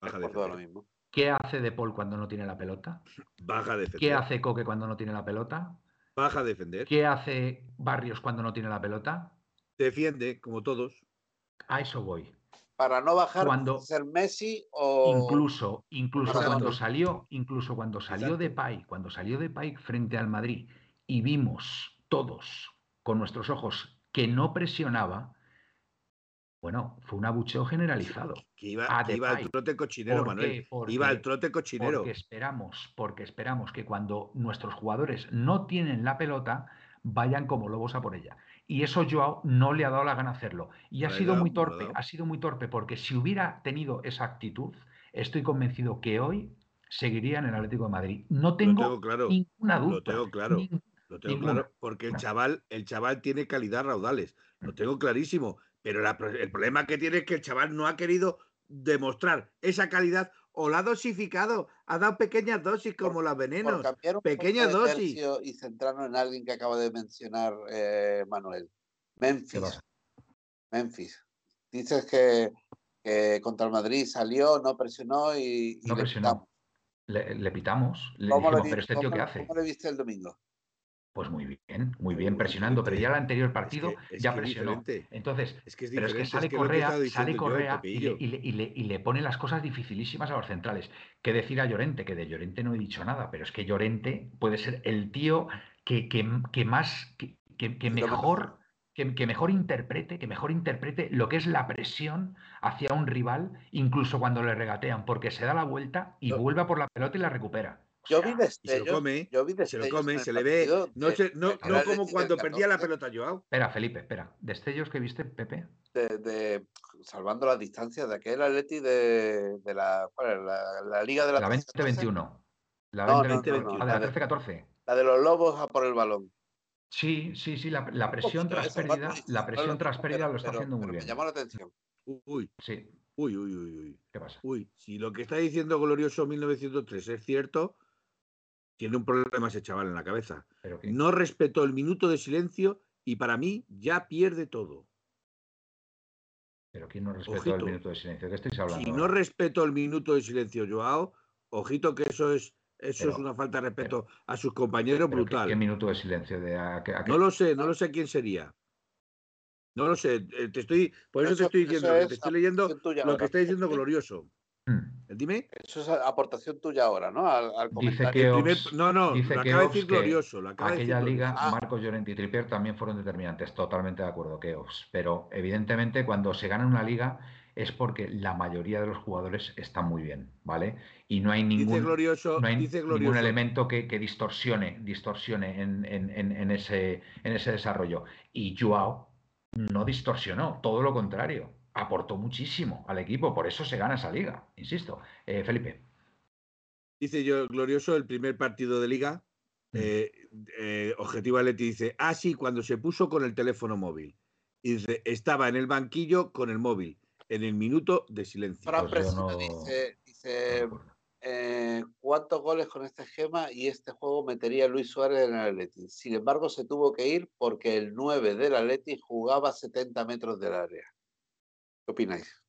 Baja a defender. Lo mismo. ¿Qué hace De Paul cuando no tiene la pelota? Baja a defender. ¿Qué hace Coque cuando no tiene la pelota? Baja a defender. ¿Qué hace Barrios cuando no tiene la pelota? Defiende, como todos. A eso voy. Para no bajar cuando, ser Messi o. Incluso, incluso cuando salió, incluso cuando salió de Pai, cuando salió de Pai frente al Madrid y vimos todos con nuestros ojos que no presionaba, bueno, fue un abucheo generalizado. Que iba, al trote cochinero, Manuel. iba al trote cochinero. Porque esperamos, porque esperamos que cuando nuestros jugadores no tienen la pelota, vayan como lobos a por ella. Y eso Joao no le ha dado la gana hacerlo. Y ha sido muy torpe, ha sido muy torpe, porque si hubiera tenido esa actitud, estoy convencido que hoy seguiría en el Atlético de Madrid. No tengo, ninguna duda. Lo tengo claro. Lo tengo claro, porque el chaval, el chaval tiene calidad raudales. Lo tengo clarísimo. Pero el problema que tiene es que el chaval no ha querido demostrar esa calidad o la ha dosificado, ha dado pequeñas dosis como las venenos. Pequeñas dosis. Y centrarnos en alguien que acaba de mencionar eh, Manuel. Memphis. Memphis. Dices que, contra el Madrid salió, no presionó y, no presionó. Le, pitamos. Le dijimos, pero este tío, ¿qué hace? ¿Cómo le viste el domingo? Pues muy bien, muy bien, presionando, pero ya el anterior partido ya presionó. Entonces, pero es que sale Correa, sale Correa y, le, pone las cosas dificilísimas a los centrales. ¿Qué decir a Llorente? Que de Llorente no he dicho nada, pero es que Llorente puede ser el tío que, que, más, que, mejor que, mejor interprete, que mejor interprete lo que es la presión hacia un rival, incluso cuando le regatean, porque se da la vuelta y vuelve por la pelota y la recupera. Yo vi destellos. Se lo come, se lo come, se le ve. No, no, como cuando perdía la pelota Joao. Espera, Felipe, espera. ¿Destellos que viste, Pepe? De, salvando las distancias de aquel Atleti de, de la, la, la, Liga de la, la 2021. La 2021. la de la 13-14. La de los lobos a por el balón. Sí, sí, sí, la, la presión tras pérdida, la presión tras pérdida lo está haciendo muy bien. Me llamó la atención. Uy, sí. Uy, uy, uy, uy. ¿Qué pasa? Uy, si lo que está diciendo Glorioso 1903 es cierto, tiene un problema ese chaval en la cabeza. No respetó el minuto de silencio y para mí ya pierde todo. Pero ¿quién no respetó el minuto de silencio? ¿De qué estáis hablando? Si no respetó el minuto de silencio, Joao, ojito que eso es eso es una falta de respeto a sus compañeros brutal. ¿qué, minuto de silencio? De No lo sé, no lo sé quién sería. No lo sé, eh, te estoy, por eso, te estoy diciendo, te estoy leyendo lo que está diciendo Glorioso. Hmm. Dime. Eso es aportación tuya ahora, ¿no? Al, dice que no, no, dice lo acaba de decir glorioso. aquella liga, Marcos Llorente y Trippier también fueron determinantes. Totalmente de acuerdo, que Pero evidentemente cuando se gana una liga es porque la mayoría de los jugadores están muy bien, ¿vale? Y no hay ningún, glorioso, ningún elemento que, distorsione, distorsione en, ese, en ese desarrollo. Y Joao no distorsionó, todo lo contrario, aportó muchísimo al equipo, por eso se gana esa liga, insisto. Eh, Felipe. Dice yo, glorioso, el primer partido de liga, mm. eh, eh, Objetivo Atleti dice, ah, sí, cuando se puso con el teléfono móvil. Y dice, estaba en el banquillo con el móvil, en el minuto de silencio. Pues dice, eh, cuántos goles con este esquema y este juego metería Luis Suárez en el Atleti. Sin embargo, se tuvo que ir porque el 9 del Atleti jugaba a 70 metros del área. ¿Qué opináis?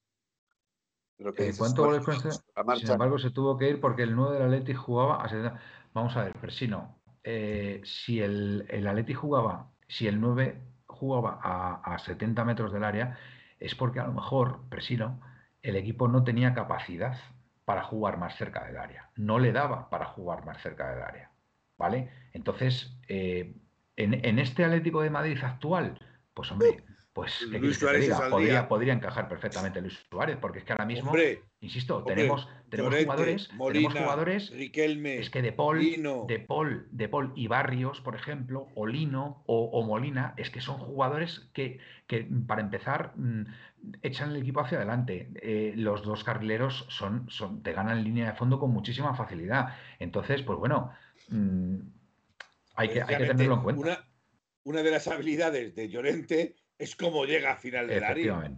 Eh, ¿Cuántos goles con este? Sin embargo, se tuvo que ir porque el 9 del Atleti jugaba a 70. Vamos a ver, Presino. Eh, si el, el Atleti jugaba, si el 9 jugaba a, 70 metros del área, es porque a lo mejor, Presino, el equipo no tenía capacidad para jugar más cerca del área. No le daba para jugar más cerca del área. ¿Vale? Entonces, eh, en, en, este Atlético de Madrid actual, pues hombre, pues podría, encajar perfectamente Luis Suárez, porque es que ahora mismo, insisto, tenemos, tenemos jugadores, tenemos jugadores es que de Paul, de Paul, de Paul y Barrios, por ejemplo, o Lino o, Molina, es que son jugadores que, que para empezar mm, echan el equipo hacia adelante. Eh, los dos carrileros son, son, te ganan en línea de fondo con muchísima facilidad. Entonces, pues bueno, mm, hay, que, hay que tenerlo en cuenta. Una, una de las habilidades de Llorente es como llega a final de la línea.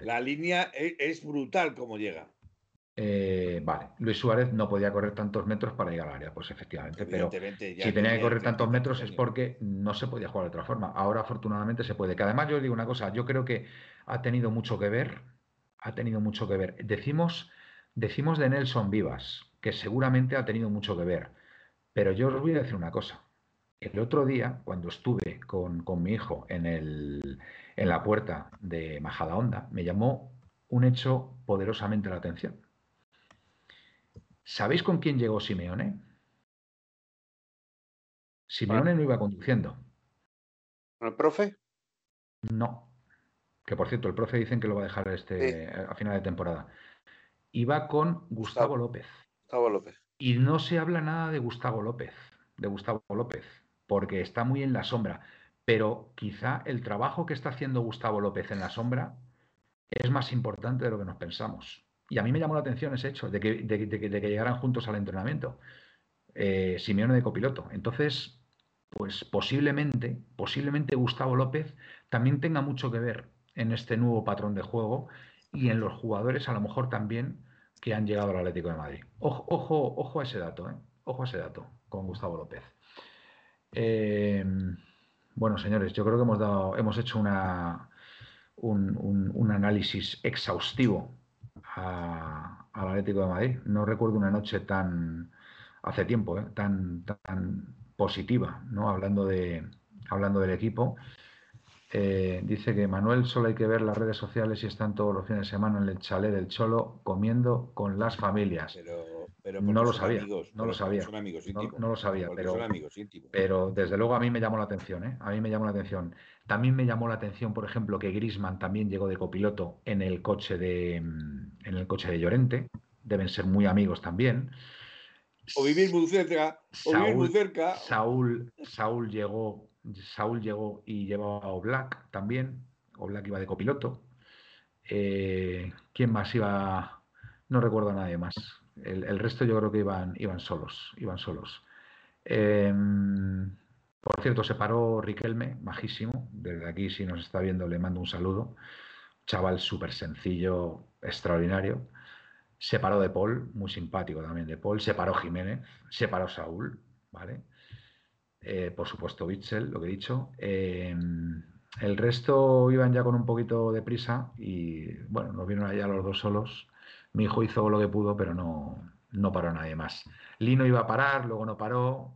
la línea e, es, brutal como llega. Eh, vale, Luis Suárez no podía correr tantos metros para llegar al área, pues efectivamente, pero si tenía que correr tantos metros es porque no se podía jugar de otra forma. Ahora afortunadamente se puede. Que además yo os digo una cosa, yo creo que ha tenido mucho que ver, ha tenido mucho que ver. Decimos, decimos de Nelson Vivas, que seguramente ha tenido mucho que ver, pero yo os voy a decir una cosa. El otro día, cuando estuve con, mi hijo en, el, en la puerta de Majadahonda, me llamó un hecho poderosamente la atención. ¿Sabéis con quién llegó Simeone? Simeone no iba conduciendo. ¿Con el profe? No. Que por cierto, el profe dicen que lo va a dejar este, a final de temporada. Iba con Gustavo López. Gustavo López. Y no se habla nada de Gustavo López, de Gustavo López porque está muy en la sombra. Pero quizá el trabajo que está haciendo Gustavo López en la sombra es más importante de lo que nos pensamos. Y a mí me llamó la atención ese hecho de que, llegaran juntos al entrenamiento. Eh, Simeone de copiloto. Entonces, pues posiblemente, posiblemente Gustavo López también tenga mucho que ver en este nuevo patrón de juego y en los jugadores a lo mejor también que han llegado al Atlético de Madrid. Ojo, ojo, ojo a ese dato, ¿eh? ojo a ese dato con Gustavo López. Em, bueno, señores, yo creo que hemos, dado, hemos hecho una, un, análisis exhaustivo al Atlético de Madrid. No recuerdo una noche tan, hace tiempo, ¿eh? tan, tan positiva, ¿no? hablando, de, hablando del equipo. Eh, dice que Manuel solo hay que ver las redes sociales y están todos los fines de semana en el chalet del Cholo comiendo con las familias no lo sabía, no lo sabía. no, lo sabía, pero, pero desde luego a mí me llamó la atención, ¿eh? A mí me llamó la atención. También me llamó la atención, por ejemplo, que Grisman también llegó de copiloto en el coche de en el coche de Llorente. Deben ser muy amigos también. O vivir muy cerca, o Saúl, vivir muy cerca. Saúl, Saúl llegó, Saúl llegó y llevaba a Oblak también. Oblak iba de copiloto. Eh, ¿Quién más iba? No recuerdo a nadie más. El, resto yo creo que iban, iban solos, iban solos. Em, por cierto, se paró Riquelme, majísimo. Desde aquí, si nos está viendo, le mando un saludo. Chaval súper sencillo, extraordinario. Se paró de Paul, muy simpático también de Paul. Se paró Jiménez, se paró Saúl, ¿vale? Eh, por supuesto, Bitzel, lo que he dicho. Em, el resto iban ya con un poquito de prisa y, bueno, nos vieron allá los dos solos mi hijo hizo lo que pudo, pero no, no paró nadie más. Lino iba a parar, luego no paró.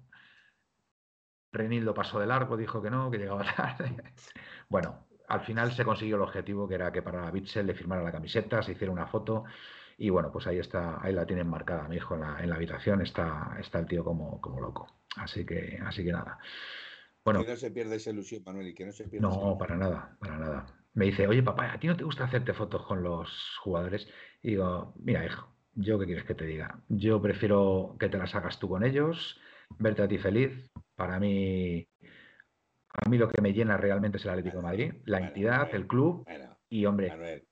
Renildo pasó de largo, dijo que no, que llegaba tarde. bueno, al final se consiguió el objetivo, que era que para Bitzel le firmara la camiseta, se hiciera una foto. Y bueno, pues ahí está, ahí la tienen marcada mi hijo en la, habitación, está, está el tío como, como loco. Así que, así que nada. Bueno, que no se pierda esa ilusión, Manuel, y que no se pierda. No, para nada, para nada. Me dice, oye papá, ¿a ti no te gusta hacerte fotos con los jugadores? Y digo, mira hijo, yo qué quieres que te diga. Yo prefiero que te las hagas tú con ellos, verte a ti feliz. Para mí, a mí lo que me llena realmente es el Atlético de Madrid, la entidad, el club y hombre.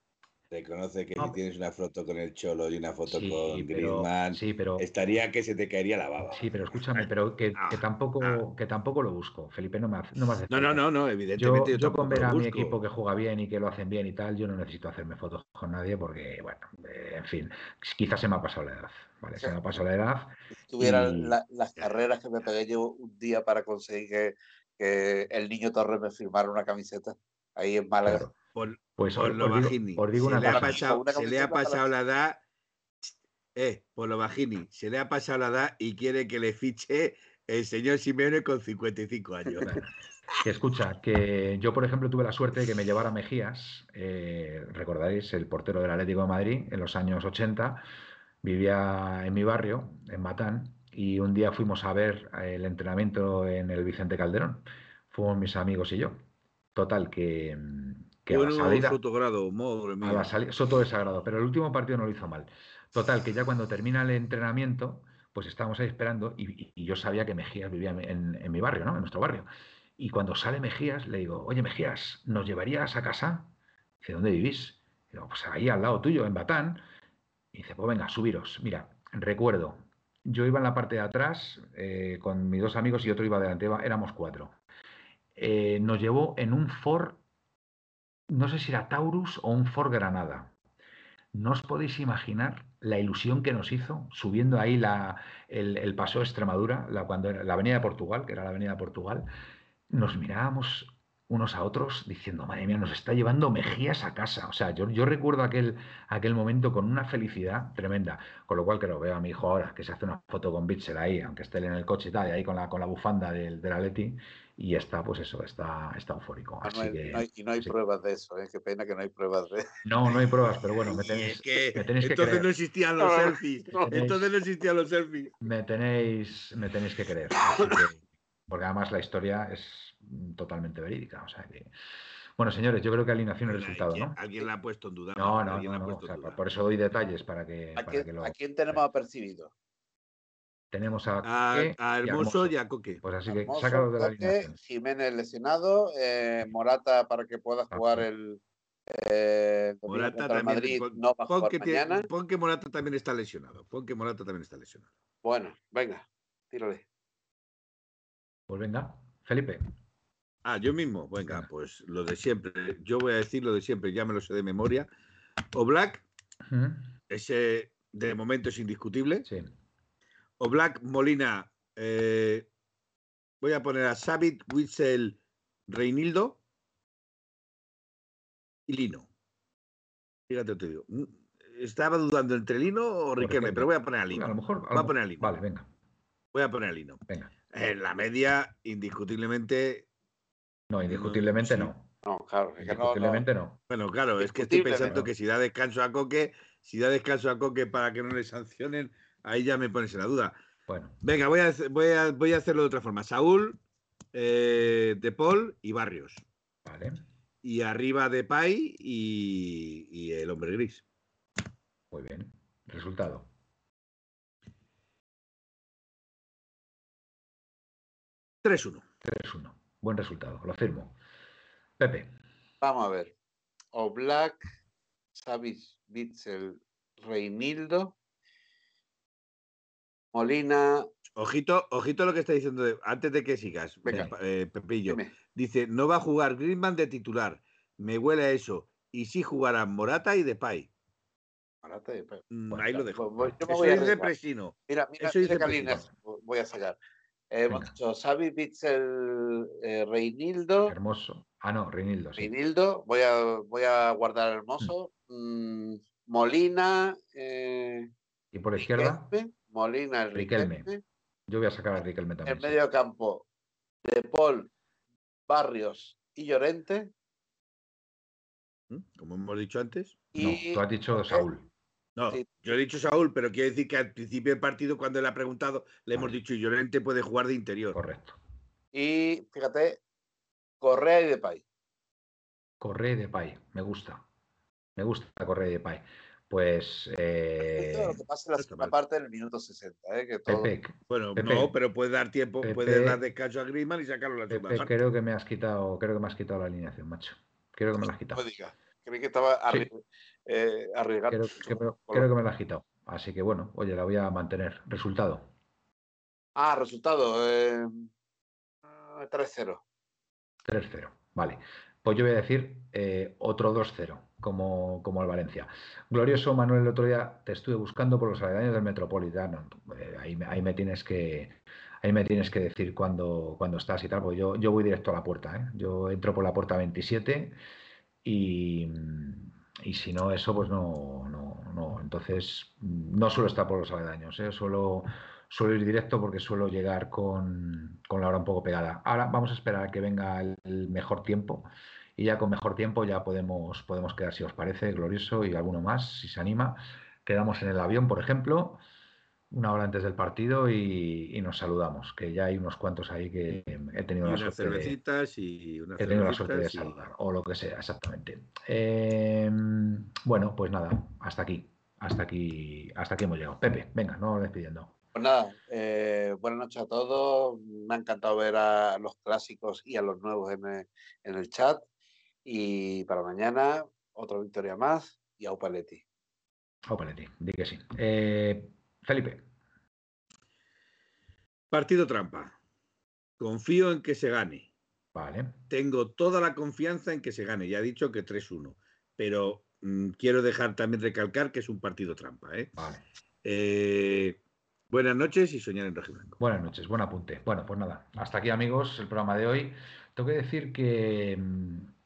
Reconoce que si tienes una foto con el Cholo y una foto con Griezmann, estaría que se te caería la baba. Sí, pero escúchame, pero que, ah, tampoco, ah. que tampoco lo busco. Felipe no me hace, no me hace No, no, no, no, evidentemente. Yo, yo, con ver a mi equipo que juega bien y que lo hacen bien y tal, yo no necesito hacerme fotos con nadie porque, bueno, eh, en fin, quizás se me ha pasado la edad. Vale, se me ha pasado la edad. Si tuviera las carreras que me pegué yo un día para conseguir que, que el niño Torres me firmara una camiseta ahí en Málaga. Pues por, lo bajini. se, le ha pasado, se le ha pasado la edad. Eh, por lo bajini, se le ha pasado la edad y quiere que le fiche el señor Simeone con 55 años. Que escucha, que yo, por ejemplo, tuve la suerte de que me llevara Mejías, eh, recordaréis, el portero del Atlético de Madrid, en los años 80, vivía en mi barrio, en Matán, y un día fuimos a ver el entrenamiento en el Vicente Calderón. Fuimos mis amigos y yo. Total, que, que bueno, a salida. Sotogrado, A la salida, Soto desagrado, pero el último partido no lo hizo mal. Total, que ya cuando termina el entrenamiento, pues estábamos ahí esperando y, yo sabía que Mejías vivía en, mi barrio, ¿no? En nuestro barrio. Y cuando sale Mejías, le digo, oye, Mejías, ¿nos llevarías a casa? Dice, ¿dónde vivís? Digo, pues ahí al lado tuyo, en Batán. Y dice, pues venga, subiros. Mira, recuerdo, yo iba en la parte de atrás eh, con mis dos amigos y otro iba delante, éramos cuatro. Eh, nos llevó en un Ford no sé si era Taurus o un Ford Granada. No os podéis imaginar la ilusión que nos hizo subiendo ahí la, el, paso de Extremadura, la, cuando la avenida de Portugal, que era la avenida de Portugal. Nos mirábamos unos a otros diciendo, madre mía, nos está llevando Mejías a casa. O sea, yo, yo recuerdo aquel, aquel momento con una felicidad tremenda. Con lo cual, creo, veo a mi hijo ahora que se hace una foto con Bitzel ahí, aunque esté en el coche y tal, y ahí con la, con la bufanda del, del Atleti, y está, pues eso, está, está eufórico. Ah, y no hay pruebas de eso, ¿eh? qué pena que no hay pruebas de No, no hay pruebas, pero bueno, me tenéis, que, entonces no existían los selfies, entonces no existían los selfies. Me tenéis, me tenéis que creer, porque además la historia es totalmente verídica, o sea que... Bueno, señores, yo creo que alineación el resultado, ¿no? Alguien la ha puesto en duda. No, no, no, por eso doy detalles para que, ¿A, quién, ¿A quién tenemos apercibido? Tenemos a, a, Hermoso y a, Coque. Pues así que sácalo de la Coque, Jiménez lesionado, eh, Morata para que pueda jugar el, eh, Morata también, Madrid, pon, no va a jugar que mañana. pon que Morata también está lesionado. Pon que Morata también está lesionado. Bueno, venga, tírale. Pues venga, Felipe. Ah, yo mismo. Venga, pues lo de siempre. Yo voy a decir lo de siempre, ya me lo sé de memoria. O Black, ese de momento es indiscutible. Sí. O Black Molina, eh, voy a poner a Sabit, Witzel, Reinildo y Lino. Fíjate, te digo. Mm, estaba dudando entre Lino o Riquelme, pero voy a poner a Lino. A lo mejor. voy a, poner a Lino. Vale, venga. Voy a poner a Lino. Venga. En la media, indiscutiblemente. No, indiscutiblemente no. No, claro. indiscutiblemente no, Bueno, claro, es que estoy pensando que si da descanso a Coque, si da descanso a Coque para que no le sancionen, ahí ya me pones en la duda. Bueno. Venga, voy a, voy a, voy a hacerlo de otra forma. Saúl, eh, De Paul y Barrios. Vale. Y arriba de Pai y, y el hombre gris. Muy bien. Resultado. Tres 1 3-1. Buen resultado, lo afirmo. Pepe. Vamos a ver. O Black, Savis, Bitzel, Reinildo, Molina. Ojito, ojito lo que está diciendo antes de que sigas, eh, Pepillo. Dice, no va a jugar Griezmann de titular. Me huele a eso. Y sí jugarán Morata y Depay. Morata y Depay. Mm, ahí lo dejo. Pues eso es de Presino. Mira, mira, eso mira voy a sacar. Eh, hemos dicho Xavi Bitzel eh, Reinildo. Hermoso. Ah, no, Reinildo. Reinildo, voy a, voy a guardar Hermoso. Mm. Mm, Molina. Eh, ¿Y por la izquierda? Molina, Riquelme. Yo voy a sacar a Riquelme también. En medio campo, De Paul, Barrios y Llorente. ¿Mm? Como hemos dicho antes. No, tú has dicho Saúl. No, yo he dicho Saúl, pero quiere decir que al principio del partido, cuando le ha preguntado, le hemos dicho Llorente puede jugar de interior. Correcto. Y fíjate, Correa y Depay. Corre de Pay, me gusta. Me gusta Corre de Pay. Pues. Eh... Lo que pasa en la segunda parte del minuto 60, ¿eh? Que todo... bueno, no, pero puede dar tiempo, puede dar descanso a Griezmann y sacarlo a la segunda parte. Creo que me has quitado, creo que me has quitado la alineación, macho. Creo que me la has quitado. No diga. Creí que estaba eh, arriesgando. Creo, creo, que me la has quitado. Así que bueno, oye, la voy a mantener. Resultado. Ah, resultado. Eh, 3-0. 3-0, vale. Pues yo voy a decir eh, otro 2-0, como, como el Valencia. Glorioso, Manuel, el otro día te estuve buscando por los aledaños del Metropolitano. Eh, ahí, ahí, me tienes que ahí me tienes que decir cuándo, cuando estás y tal, pues yo, yo voy directo a la puerta. ¿eh? Yo entro por la puerta 27 y, y si no, eso pues no, no, no. Entonces, no suelo estar por los aledaños, ¿eh? Suelo suelo ir directo porque suelo llegar con, la hora un poco pegada. Ahora vamos a esperar a que venga el, mejor tiempo y ya con mejor tiempo ya podemos, podemos quedar, si os parece, glorioso y alguno más, si se anima. Quedamos en el avión, por ejemplo, una hora antes del partido y, nos saludamos, que ya hay unos cuantos ahí que he tenido la suerte cervecitas y he tenido la suerte de saludar, o lo que sea, exactamente. Em, bueno, pues nada, hasta aquí, hasta aquí, hasta aquí hemos llegado. Pepe, venga, no despidiendo. Pues nada, eh, buenas noches a todos. Me ha encantado ver a los clásicos y a los nuevos en el, chat. Y para mañana, otra victoria más y a Upaletti. Upaletti, di que sí. Eh, Felipe. Partido trampa. Confío en que se gane. Vale. Tengo toda la confianza en que se gane. Ya he dicho que 3-1. Pero mm, quiero dejar también recalcar que es un partido trampa. ¿eh? Vale. Eh, Buenas noches y soñar en blanco. Buenas noches, buen apunte. Bueno, pues nada, hasta aquí amigos el programa de hoy. Tengo que decir que, mm,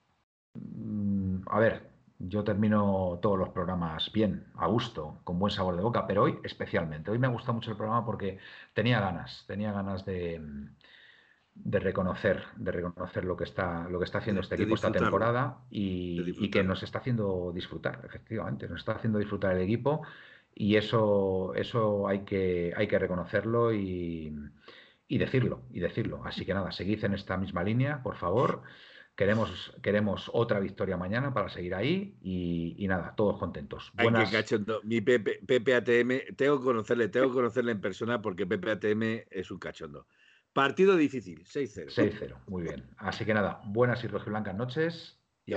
a ver, yo termino todos los programas bien, a gusto, con buen sabor de boca, pero hoy especialmente. Hoy me ha gustado mucho el programa porque tenía ganas, tenía ganas de, de reconocer, de reconocer lo que está, lo que está haciendo este equipo esta temporada y, y que nos está haciendo disfrutar, efectivamente, nos está haciendo disfrutar el equipo y eso, eso hay, que, hay que reconocerlo y, decirlo, y decirlo. Así que nada, seguid en esta misma línea, por favor. Queremos, queremos otra victoria mañana para seguir ahí y, nada, todos contentos. Buenas... cachondo. Mi Pepe, ATM, tengo que conocerle, tengo que conocerle en persona porque Pepe ATM es un cachondo. Partido difícil, 6-0. 6-0, muy bien. Así que nada, buenas y rojiblancas noches. Y, y